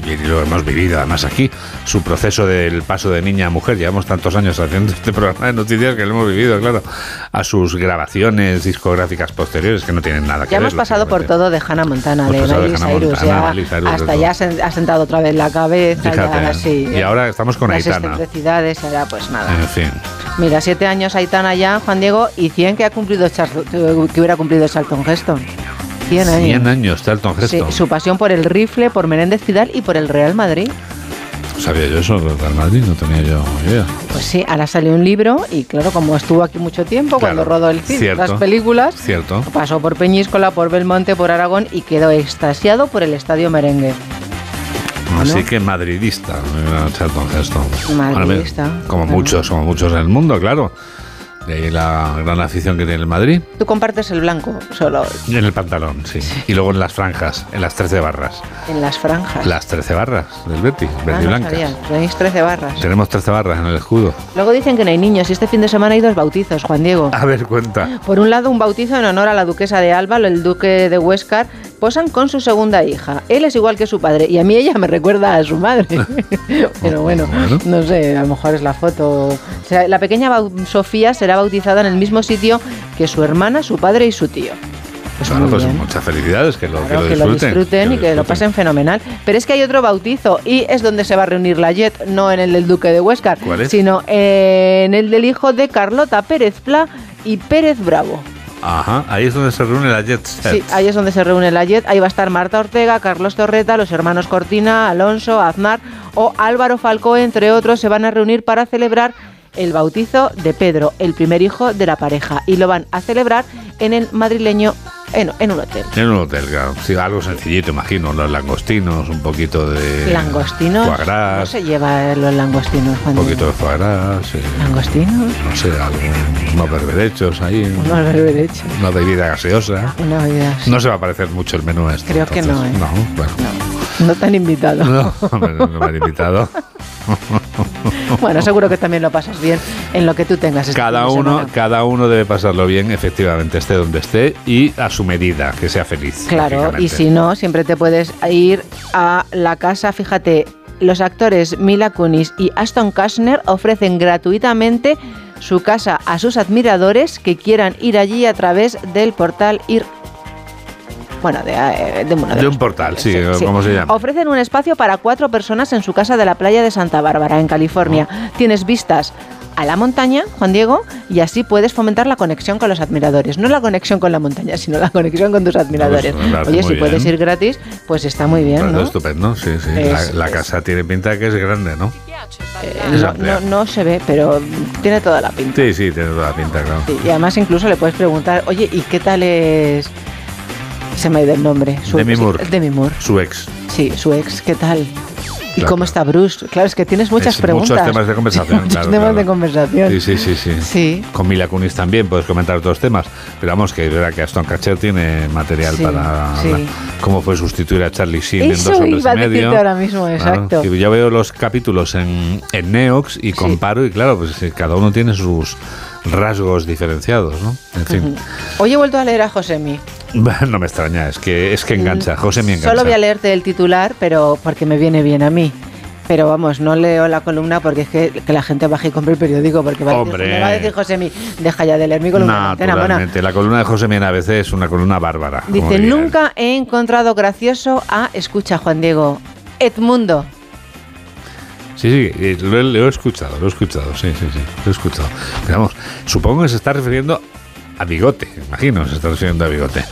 S1: Y lo hemos vivido además aquí, su proceso del paso de niña a mujer. Llevamos tantos años haciendo este programa de noticias que lo hemos vivido, claro, a sus grabaciones discográficas posteriores que no tienen nada que
S34: Ya
S1: ver.
S34: hemos pasado por todo de Hannah Montana, de Miley Cyrus, ya hasta ya ha sentado otra vez la cabeza,
S1: Fíjate,
S34: ya, sí,
S1: y ahora estamos con
S34: las
S1: Aitana.
S34: excentricidades, ahora pues nada.
S1: En fin.
S34: Mira, siete años Aitana ya, Juan Diego, y 100 que ha cumplido Charl- que hubiera cumplido Charlton Heston. 100 años.
S1: 100 años, Charlton
S34: Sí,
S1: Heston.
S34: su pasión por el rifle, por Menéndez Pidal y por el Real Madrid.
S1: Sabía yo eso, del Real Madrid, no tenía yo idea.
S34: Pues sí, ahora salió un libro y claro, como estuvo aquí mucho tiempo, cuando rodó el cine,
S1: cierto.
S34: las películas,
S1: Cierto.
S34: pasó por Peñíscola, por Belmonte, por Aragón y quedó extasiado por el estadio merengue.
S1: Así que madridista, Charlton Heston.
S34: Madridista,
S1: Ahora, Como
S34: claro.
S1: muchos, como muchos en el mundo, claro. De ahí la gran afición que tiene el Madrid.
S34: Tú compartes el blanco solo
S1: en el pantalón, sí. Y luego en las franjas, en las 13 barras.
S34: en las franjas.
S1: Las 13 barras del Betis,
S34: Ah,
S1: verde y
S34: no
S1: blancas.
S34: sabía, tenéis 13 barras.
S1: Tenemos 13 barras en el escudo.
S34: Luego dicen que no hay niños y este fin de semana hay dos bautizos, Juan Diego.
S1: A ver, cuenta.
S34: Por un lado, un bautizo en honor a la duquesa de Alba, el duque de Huéscar, posan con su segunda hija. Él es igual que su padre y a mí ella me recuerda a su madre. Pero bueno, no sé, a lo mejor es la foto. O sea, la pequeña Sofía será bautizada en el mismo sitio que su hermana, su padre y su tío. Pues
S1: pues muchas felicidades, que lo, que
S34: Claro,
S1: lo
S34: que lo
S1: disfruten.
S34: disfruten y que lo pasen fenomenal. Pero es que hay otro bautizo y es donde se va a reunir la Jet, no en el del Duque de Huéscar,
S1: ¿Cuál es?
S34: sino en el del hijo de Carlota Pérez Pla y Pérez Bravo.
S1: Ajá, ahí es donde se reúne la Jet.
S34: Sí, ahí es donde se reúne la Jet. Ahí va a estar Marta Ortega, Carlos Torreta, los hermanos Cortina, Alonso, Aznar o Álvaro Falcó, entre otros, se van a reunir para celebrar el bautizo de Pedro, el primer hijo de la pareja. Y lo van a celebrar en el madrileño, en, en un hotel.
S1: En un hotel, claro. Sí, algo sencillito, imagino. Los langostinos, un poquito de.
S34: ¿Langostinos?
S1: Foie gras,
S34: No se lleva los langostinos, Juan
S1: un poquito de foie gras. sí.
S34: ¿Langostinos?
S1: No sé, algo, unos berberechos ahí.
S34: Unos berberechos.
S1: Una bebida gaseosa.
S34: Una vida.
S1: No se va a parecer mucho el menú este.
S34: Creo que no, ¿eh?
S1: No, bueno.
S34: No te han invitado.
S1: No, no me han invitado.
S34: Bueno, seguro que también lo pasas bien en lo que tú tengas. este
S1: Cada uno,
S34: semana.
S1: cada uno debe pasarlo bien, efectivamente, esté donde esté y a su medida, que sea feliz.
S34: Claro, y si no, siempre te puedes ir a la casa. Fíjate, los actores Mila Kunis y Aston Kastner ofrecen gratuitamente su casa a sus admiradores que quieran ir allí a través del portal ir. Bueno, de, eh, de de
S1: De un portal, sí,
S34: Sí.
S1: ¿cómo se llama?
S34: Ofrecen un espacio para cuatro personas en su casa de la playa de Santa Bárbara, en California. Tienes vistas a la montaña, Juan Diego, y así puedes fomentar la conexión con los admiradores. No la conexión con la montaña, sino la conexión con tus admiradores.
S1: Pues,
S34: Oye, si puedes ir gratis, pues está muy bien,
S1: Parece
S34: ¿no?
S1: estupendo, sí, sí.
S34: Es-
S1: la, la casa tiene pinta que es grande, ¿no?
S34: Eh, no, no- no se ve, pero tiene toda la pinta.
S1: Sí, sí, tiene toda la pinta, claro.
S34: Sí, y además incluso le puedes preguntar, oye, ¿y qué tal es...? Se me ha ido el nombre.
S1: Demi Moore.
S34: Demi Moore.
S1: Su ex.
S34: Sí, su ex, ¿qué tal? ¿Y
S1: Claro,
S34: cómo está Bruce? Claro, es que tienes muchas
S1: Es
S34: preguntas.
S1: Muchos temas de conversación,
S34: Muchos
S1: claro,
S34: temas
S1: claro.
S34: de conversación.
S1: Sí, sí, sí, sí.
S34: Sí.
S1: Con Mila Kunis también puedes comentar otros temas. Pero vamos, que es verdad que Aston Catcher tiene material
S34: Sí,
S1: para cómo fue sustituir a Charlie Sheen en dos hombres
S34: iba
S1: y medio.
S34: ahora mismo,
S1: Claro,
S34: exacto.
S1: yo veo los capítulos en, en Neox y comparo y claro, pues eh, cada uno tiene sus rasgos diferenciados, ¿no? En fin,
S34: Hoy he vuelto a leer a Josemi.
S1: no me extraña, es que es que engancha, José me engancha.
S34: Solo voy a leerte el titular, pero porque me viene bien a mí. Pero vamos, no leo la columna porque es que, que la gente baje y compre el periódico porque va a, decir, me va a decir Josemi, deja ya de leer mi columna. en antena, mona".
S1: Naturalmente, la columna de José a veces es una columna bárbara.
S34: Dice, nunca he encontrado gracioso a, escucha Juan Diego, Edmundo.
S1: Sí, sí, lo, he- lo he escuchado, lo he escuchado, sí, sí, sí, lo he escuchado. Pero vamos, supongo que se está refiriendo a Bigote, imagino, se está refiriendo a Bigote.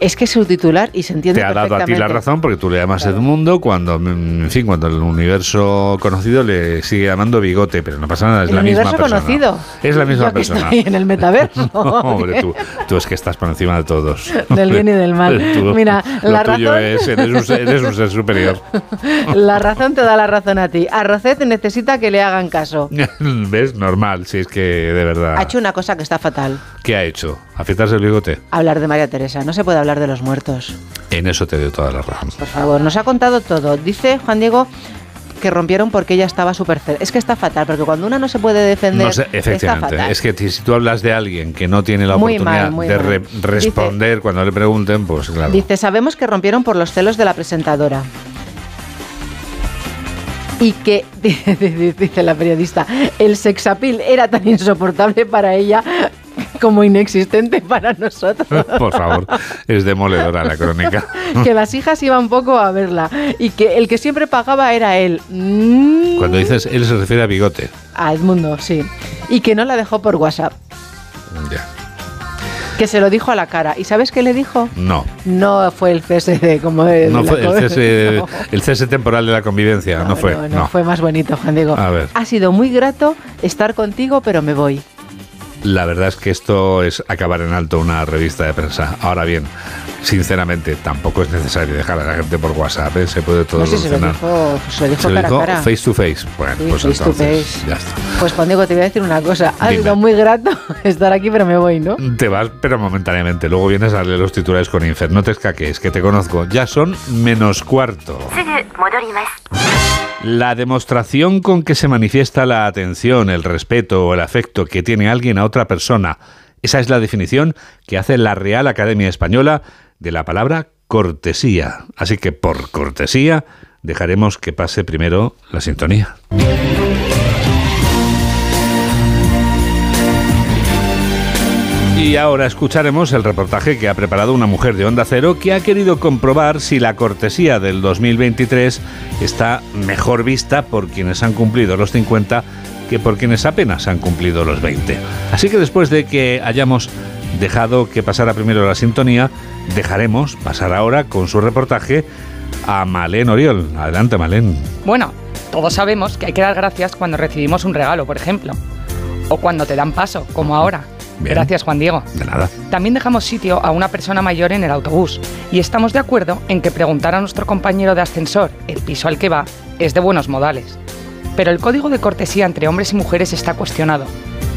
S34: Es que es su titular y se entiende
S1: Te ha dado a ti la razón porque tú le llamas Edmundo cuando, mm, en fin, cuando el universo conocido le sigue llamando Bigote, pero no pasa nada, es
S34: El
S1: la misma
S34: universo
S1: persona.
S34: conocido.
S1: Es la misma
S34: Yo
S1: persona.
S34: estoy en el metaverso.
S1: Hombre, tú, tú es que estás por encima de todos.
S34: Del bien y del mal.
S1: Tú-
S34: Mira,
S1: lo
S34: la
S1: tuyo
S34: razón-
S1: es, eres un, ser, eres un ser superior.
S34: La razón te da la razón a ti. A Rocet necesita que le hagan caso.
S1: ¿Ves? Normal, si es que de verdad.
S34: Ha hecho una cosa que está fatal.
S1: ¿Qué ha hecho? ¿Afeitarse el bigote?
S34: Hablar de María Teresa. No se puede hablar de los muertos.
S1: En eso te doy toda la razón.
S34: Por favor, nos ha contado todo. Dice Juan Diego que rompieron porque ella estaba súper cerca. Es que está fatal, porque cuando una no se puede defender,
S1: No sé,
S34: está
S1: efectivamente.
S34: fatal.
S1: Es que si, tú hablas de alguien que no tiene la
S34: Muy
S1: oportunidad
S34: mal, muy
S1: de
S34: Dice-
S1: responder cuando le pregunten, pues claro.
S34: Dice, sabemos que rompieron por los celos de la presentadora.
S22: y que, dice la periodista, el sexapil era tan insoportable para ella como inexistente para nosotros.
S1: Por favor, es demoledora la crónica.
S22: que las hijas iban un poco a verla y que el que siempre pagaba era él. Mm.
S1: Cuando dices él se refiere a bigote.
S22: A Edmundo, sí. Y que no la dejó por WhatsApp.
S1: Ya.
S22: Que se lo dijo a la cara. ¿Y sabes qué le dijo?
S1: No.
S22: No fue el cese de como el,
S1: No fue el cese,
S22: No.
S1: el cese temporal de la convivencia, no, fue.
S22: No,
S1: No,
S22: no, fue más bonito, Juan Diego.
S1: A ver.
S22: Ha sido muy grato estar contigo, pero me voy.
S1: La verdad es que esto es acabar en alto una revista de prensa. Ahora bien, sinceramente, tampoco es necesario dejar a la gente por WhatsApp, ¿eh? se puede todo
S22: No sé si se lo
S1: solucionar.
S22: dijo, se lo dijo
S1: Se lo
S22: cara
S1: dijo
S22: cara.
S1: face to face. Bueno,
S22: Sí,
S1: pues
S22: face to
S1: entonces
S22: face.
S1: ya está.
S22: Pues Juan Diego, te voy a decir una cosa. Ha
S1: Dime.
S22: sido muy grato estar aquí, pero me voy, ¿no?
S1: Te vas, pero momentáneamente. Luego vienes a leer los titulares con Infer. No te escaques, que te conozco. Ya son menos cuarto. La demostración con que se manifiesta la atención, el respeto o el afecto que tiene alguien a otra persona. Esa es la definición que hace la Real Academia Española de la palabra cortesía. Así que por cortesía dejaremos que pase primero la sintonía. Y ahora escucharemos el reportaje que ha preparado una mujer de Onda Cero que ha querido comprobar si la cortesía del 2023 está mejor vista por quienes han cumplido los 50 que por quienes apenas han cumplido los 20. Así que después de que hayamos dejado que pasara primero la sintonía, dejaremos pasar ahora con su reportaje a Malén Oriol. Adelante, Malén.
S39: Bueno, todos sabemos que hay que dar gracias cuando recibimos un regalo, por ejemplo. O cuando te dan paso, como ahora.
S1: Bien.
S39: Gracias, Juan Diego.
S1: De nada.
S39: También dejamos sitio a una persona mayor en el autobús y estamos de acuerdo en que preguntar a nuestro compañero de ascensor el piso al que va es de buenos modales. Pero el código de cortesía entre hombres y mujeres está cuestionado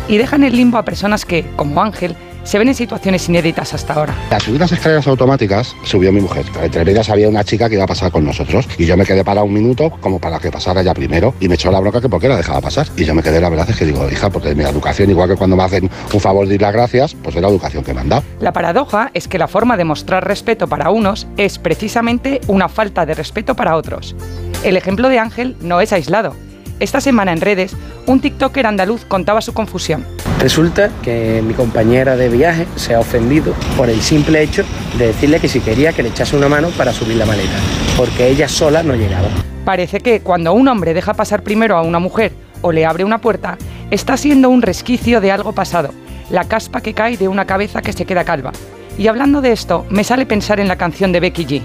S39: y deja en el limbo a personas que, como Ángel, se ven en situaciones inéditas hasta ahora.
S40: Al subir las escaleras automáticas subió mi mujer. Entre ellas había una chica que iba a pasar con nosotros. Y yo me quedé para un minuto como para que pasara ella primero. Y me echó la bronca que por qué la dejaba pasar. Y yo me quedé, la verdad es que digo, hija, porque mi educación, igual que cuando me hacen un favor de ir las gracias, pues es la educación que me han dado.
S39: La paradoja es que la forma de mostrar respeto para unos es precisamente una falta de respeto para otros. El ejemplo de Ángel no es aislado. Esta semana en redes, un TikToker andaluz contaba su confusión.
S41: Resulta que mi compañera de viaje se ha ofendido por el simple hecho de decirle que si quería que le echase una mano para subir la maleta, porque ella sola no llegaba.
S39: Parece que cuando un hombre deja pasar primero a una mujer o le abre una puerta, está siendo un resquicio de algo pasado, la caspa que cae de una cabeza que se queda calva. Y hablando de esto, me sale pensar en la canción de Becky G.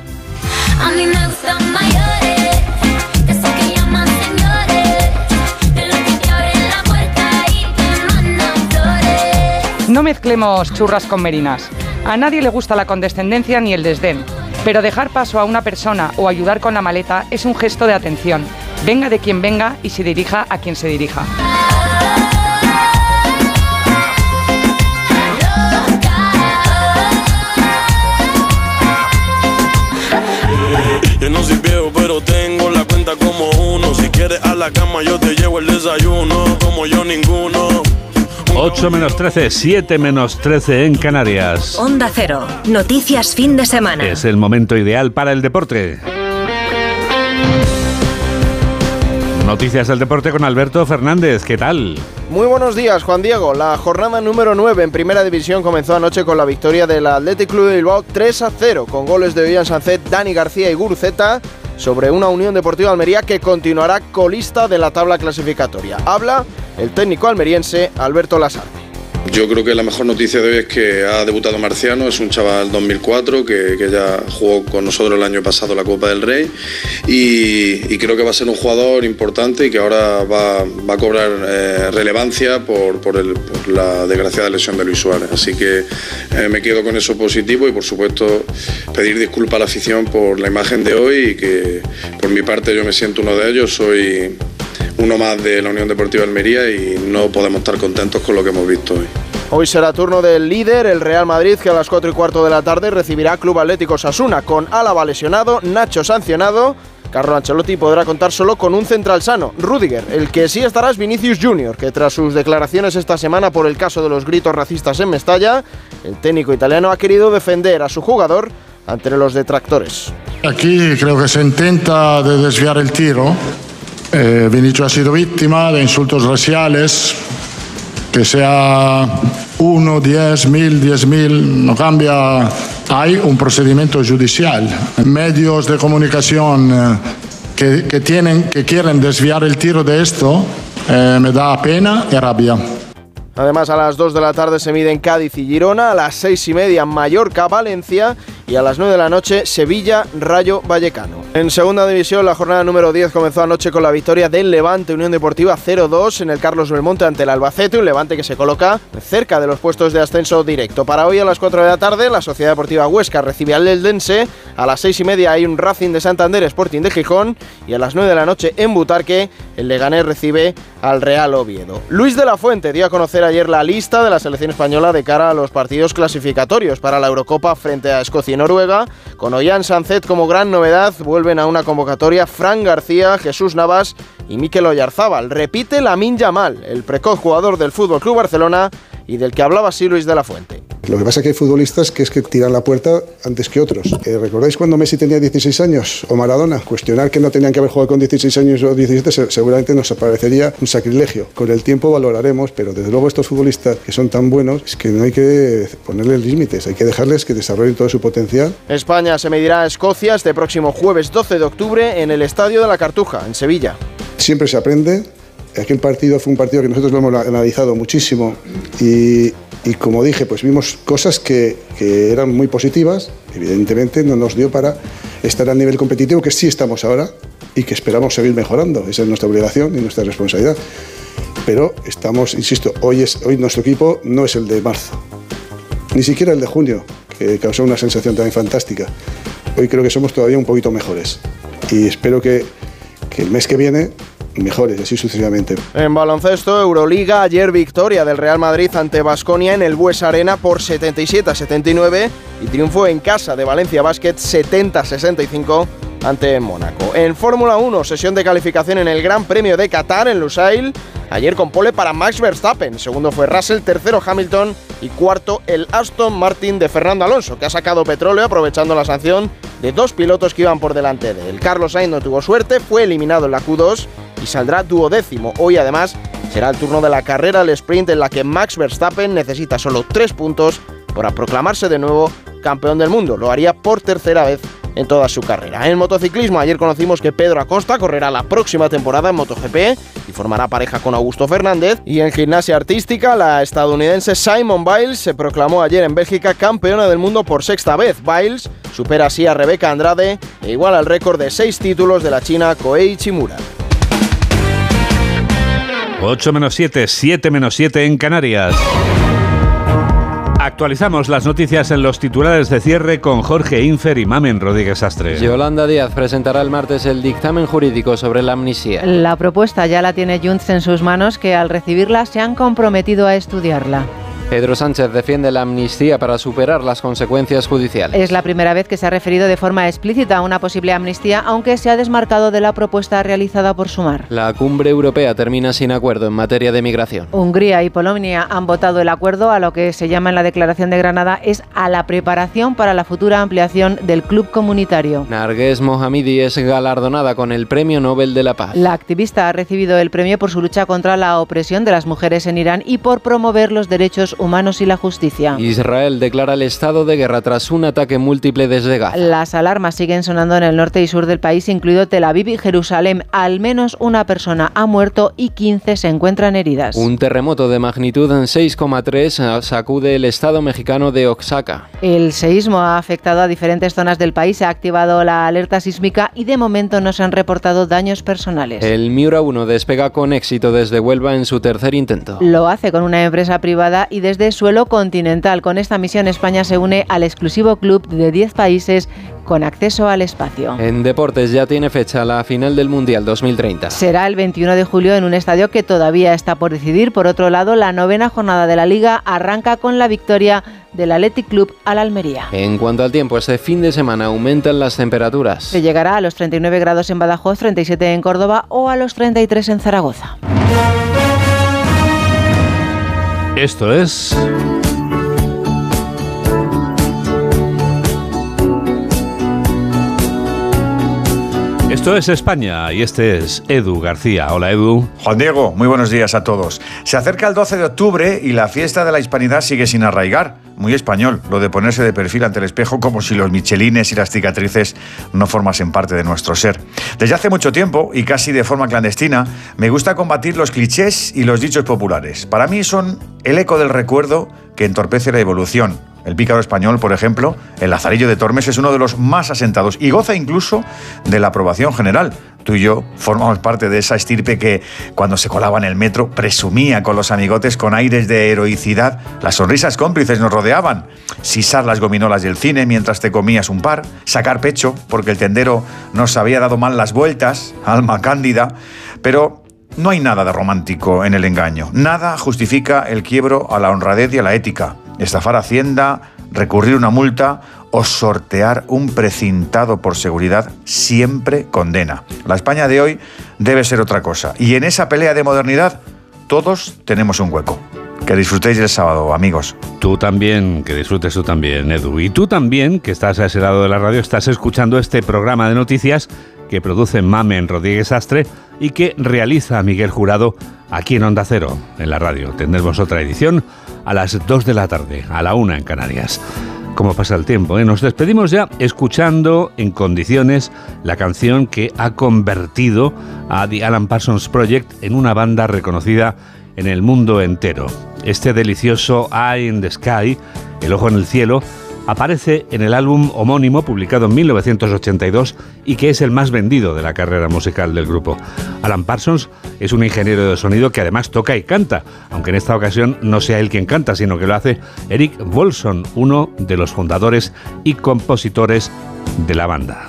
S39: No mezclemos churras con merinas. A nadie le gusta la condescendencia ni el desdén, pero dejar paso a una persona o ayudar con la maleta es un gesto de atención, venga de quien venga y se dirija a quien se dirija.
S42: Yo no soy viejo, pero tengo la cuenta como uno. Si quieres a la cama, yo te llevo el desayuno. Como yo, ninguno.
S1: 8 menos 13, 7 menos 13 en Canarias.
S2: Onda Cero. Noticias fin de semana.
S1: Es el momento ideal para el deporte. Noticias del deporte con Alberto Fernández. ¿Qué tal?
S43: Muy buenos días, Juan Diego. La jornada número 9 en Primera División comenzó anoche con la victoria del Athletic Club de Bilbao 3 a 0, con goles de Ollán Sancet, Dani García y Guruceta sobre una Unión Deportiva Almería que continuará colista de la tabla clasificatoria. Habla el técnico almeriense Alberto Lasarte.
S44: Yo creo que la mejor noticia de hoy es que ha debutado Marciano, es un chaval 2004 que, que ya jugó con nosotros el año pasado la Copa del Rey y, creo que va a ser un jugador importante y que ahora va, a cobrar eh, relevancia por, por, el- por la desgraciada lesión de Luis Suárez. Así que eh, me quedo con eso positivo y por supuesto pedir disculpas a la afición por la imagen de hoy y que por mi parte yo me siento uno de ellos, soy uno más de la Unión Deportiva Almería y no podemos estar contentos con lo que hemos visto hoy.
S43: Hoy será turno del líder, el Real Madrid, que a las 4 y cuarto de la tarde recibirá Club Atlético Sasuna, con Álava lesionado, Nacho sancionado. Carlo Ancelotti podrá contar solo con un central sano, Rudiger. El que sí estará es Vinicius Junior, que tras sus declaraciones esta semana por el caso de los gritos racistas en Mestalla, el técnico italiano ha querido defender a su jugador ante los detractores.
S45: Aquí creo que se intenta de desviar el tiro
S46: Eh, Vinicio ha sido víctima de insultos raciales, que sea uno, diez mil, diez mil, no cambia. Hay un procedimiento judicial. Medios de comunicación eh, que, que tienen, que quieren desviar el tiro de esto, eh, me da pena y rabia.
S43: Además, a las 2 de la tarde se miden Cádiz y Girona, a las 6 y media Mallorca, Valencia y a las 9 de la noche Sevilla, Rayo Vallecano. En segunda división, la jornada número 10 comenzó anoche con la victoria del Levante Unión Deportiva 0-2 en el Carlos Belmonte ante el Albacete, un Levante que se coloca cerca de los puestos de ascenso directo. Para hoy a las 4 de la tarde, la Sociedad Deportiva Huesca recibe al Eldense, a las 6 y media hay un Racing de Santander Sporting de Gijón y a las 9 de la noche en Butarque el Leganés recibe al Real Oviedo. Luis de la Fuente dio a conocer ayer la lista de la selección española de cara a los partidos clasificatorios para la Eurocopa frente a Escocia Noruega. Con Ollán Sancet como gran novedad, vuelven a una convocatoria Fran García, Jesús Navas y Mikel Oyarzábal. Repite Lamin Yamal, el precoz jugador del Fútbol Club Barcelona y del que hablaba así Luis de la Fuente.
S45: Lo que pasa es que hay futbolistas que es que tiran la puerta antes que otros. Eh, ¿Recordáis cuando Messi tenía 16 años o Maradona? Cuestionar que no tenían que haber jugado con 16 años o 17 se- seguramente nos parecería un sacrilegio. Con el tiempo valoraremos, pero desde luego estos futbolistas que son tan buenos es que no hay que ponerles límites, hay que dejarles que desarrollen todo su potencial.
S43: España se medirá a Escocia este próximo jueves 12 de octubre en el Estadio de la Cartuja, en Sevilla.
S45: Siempre se aprende. Aquel partido fue un partido que nosotros lo hemos analizado muchísimo y, como dije, pues vimos cosas que, eran muy positivas. Evidentemente no nos dio para estar al nivel competitivo que sí estamos ahora y que esperamos seguir mejorando. Esa es nuestra obligación y nuestra responsabilidad. Pero estamos, insisto, hoy, es, nuestro equipo no es el de marzo, ni siquiera el de junio, que causó una sensación también fantástica. Hoy creo que somos todavía un poquito mejores y espero que el mes que viene mejores así sucesivamente.
S43: En baloncesto, Euroliga, ayer victoria del Real Madrid ante Basconia en el Bues Arena por 77 a 79 y triunfo en casa de Valencia Basket 70 a 65 ante Mónaco. En Fórmula 1, sesión de calificación en el Gran Premio de Qatar en Lusail, ayer con pole para Max Verstappen, segundo fue Russell, tercero Hamilton y cuarto el Aston Martin de Fernando Alonso, que ha sacado petróleo aprovechando la sanción de dos pilotos que iban por delante de él. Carlos Sainz no tuvo suerte, fue eliminado en la Q2 y saldrá duodécimo. Hoy además será el turno de la carrera al sprint en la que Max Verstappen necesita solo tres puntos para proclamarse de nuevo campeón del mundo. Lo haría por tercera vez en toda su carrera. En motociclismo ayer conocimos que Pedro Acosta correrá la próxima temporada en MotoGP y formará pareja con Augusto Fernández. Y en gimnasia artística, la estadounidense Simon Biles se proclamó ayer en Bélgica campeona del mundo por sexta vez. Biles supera así a Rebeca Andrade e iguala el récord de seis títulos de la china Koei Chimura.
S1: 8 menos 7, 7 menos 7 en Canarias. Actualizamos las noticias en los titulares de cierre con Jorge Infer y Mamen Rodríguez Astre.
S47: Yolanda Díaz presentará el martes el dictamen jurídico sobre la amnistía.
S34: La propuesta ya la tiene Junts en sus manos, que al recibirla se han comprometido a estudiarla.
S47: Pedro Sánchez defiende la amnistía para superar las consecuencias judiciales.
S34: Es la primera vez que se ha referido de forma explícita a una posible amnistía, aunque se ha desmarcado de la propuesta realizada por Sumar.
S47: La cumbre europea termina sin acuerdo en materia de migración.
S34: Hungría y Polonia han votado el acuerdo a lo que se llama en la Declaración de Granada es a la preparación para la futura ampliación del club comunitario.
S47: Narges Mohammadi es galardonada con el Premio Nobel de la Paz.
S34: La activista ha recibido el premio por su lucha contra la opresión de las mujeres en Irán y por promover los derechos humanos y la justicia.
S47: Israel declara el estado de guerra tras un ataque múltiple desde Gaza.
S34: Las alarmas siguen sonando en el norte y sur del país, incluido Tel Aviv y Jerusalén. Al menos una persona ha muerto y 15 se encuentran heridas.
S47: Un terremoto de magnitud en 6,3 sacude el estado mexicano de Oaxaca.
S34: El seísmo ha afectado a diferentes zonas del país, se ha activado la alerta sísmica y de momento no se han reportado daños personales.
S47: El Miura 1 despega con éxito desde Huelva en su tercer intento.
S34: Lo hace con una empresa privada y desde suelo continental. Con esta misión España se une al exclusivo club de 10 países con acceso al espacio.
S47: En deportes ya tiene fecha la final del Mundial 2030.
S34: Será el 21 de julio en un estadio que todavía está por decidir. Por otro lado, la novena jornada de la liga arranca con la victoria del Athletic Club al Almería.
S47: En cuanto al tiempo, este fin de semana aumentan las temperaturas.
S34: Se llegará a los 39 grados en Badajoz, 37 en Córdoba o a los 33 en Zaragoza.
S1: Esto es... Esto es España y este es Edu García. Hola Edu.
S48: Juan Diego, muy buenos días a todos. Se acerca el 12 de octubre y la fiesta de la hispanidad sigue sin arraigar. Muy español, lo de ponerse de perfil ante el espejo como si los michelines y las cicatrices no formasen parte de nuestro ser. Desde hace mucho tiempo, y casi de forma clandestina, me gusta combatir los clichés y los dichos populares. Para mí son el eco del recuerdo que entorpece la evolución. El pícaro español, por ejemplo, el Lazarillo de Tormes es uno de los más asentados y goza incluso de la aprobación general. Tú y yo formamos parte de esa estirpe que, cuando se colaba en el metro, presumía con los amigotes con aires de heroicidad. Las sonrisas cómplices nos rodeaban. Sisar las gominolas del cine mientras te comías un par. Sacar pecho porque el tendero nos había dado mal las vueltas. Alma cándida. Pero no hay nada de romántico en el engaño. Nada justifica el quiebro a la honradez y a la ética. Estafar Hacienda, recurrir una multa o sortear un precintado por seguridad siempre condena. La España de hoy debe ser otra cosa. Y en esa pelea de modernidad, todos tenemos un hueco. Que disfrutéis del sábado, amigos.
S1: Tú también, que disfrutes tú también, Edu. Y tú también, que estás a ese lado de la radio, estás escuchando este programa de noticias que produce Mamen Rodríguez Astre y que realiza Miguel Jurado aquí en Onda Cero, en la radio. Tendremos otra edición a las 2 de la tarde, a la 1 en Canarias. Cómo pasa el tiempo, ¿eh? Nos despedimos ya escuchando en condiciones la canción que ha convertido a The Alan Parsons Project en una banda reconocida en el mundo entero. Este delicioso Eye in the Sky, El ojo en el cielo, aparece en el álbum homónimo publicado en 1982 y que es el más vendido de la carrera musical del grupo. Alan Parsons es un ingeniero de sonido que además toca y canta, aunque en esta ocasión no sea él quien canta, sino que lo hace Eric Bolson, uno de los fundadores y compositores de la banda.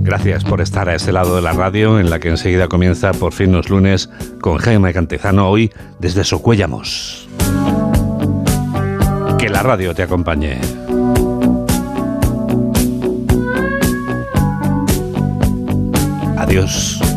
S1: Gracias por estar a ese lado de la radio en la que enseguida comienza por fin los lunes con Jaime Cantezano hoy desde Socuellamos. La radio te acompañe. Adiós.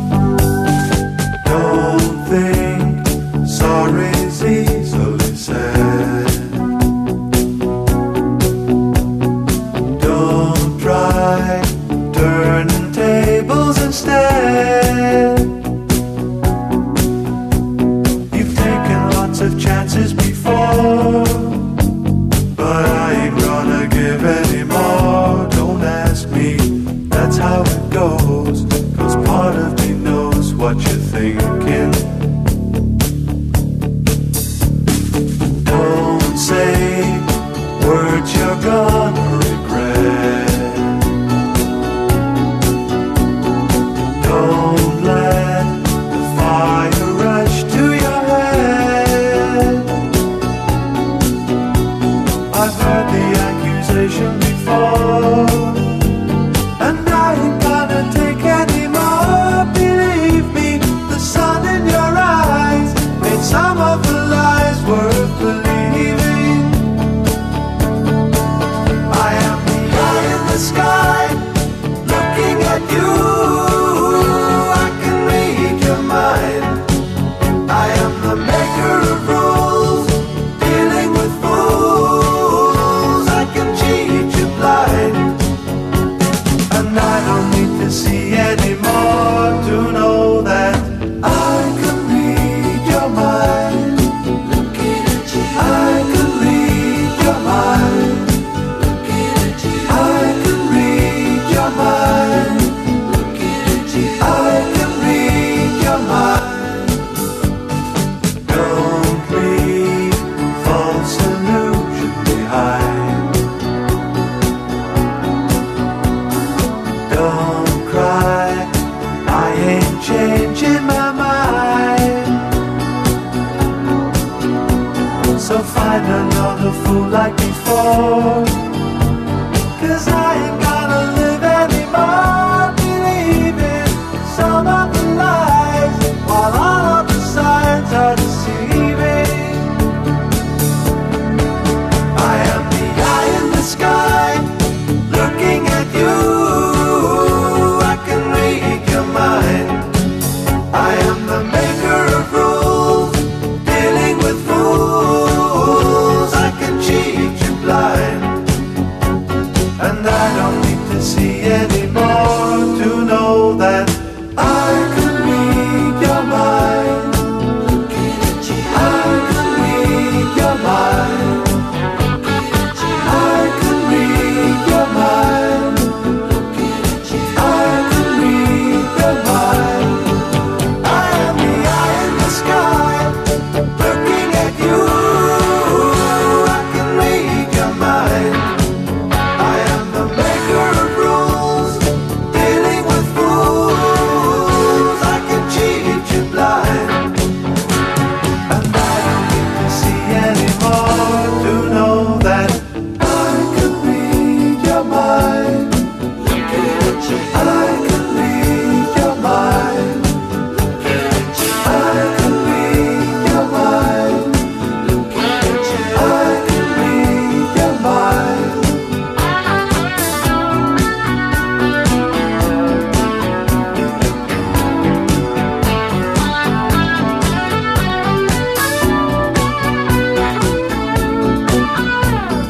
S49: Like before.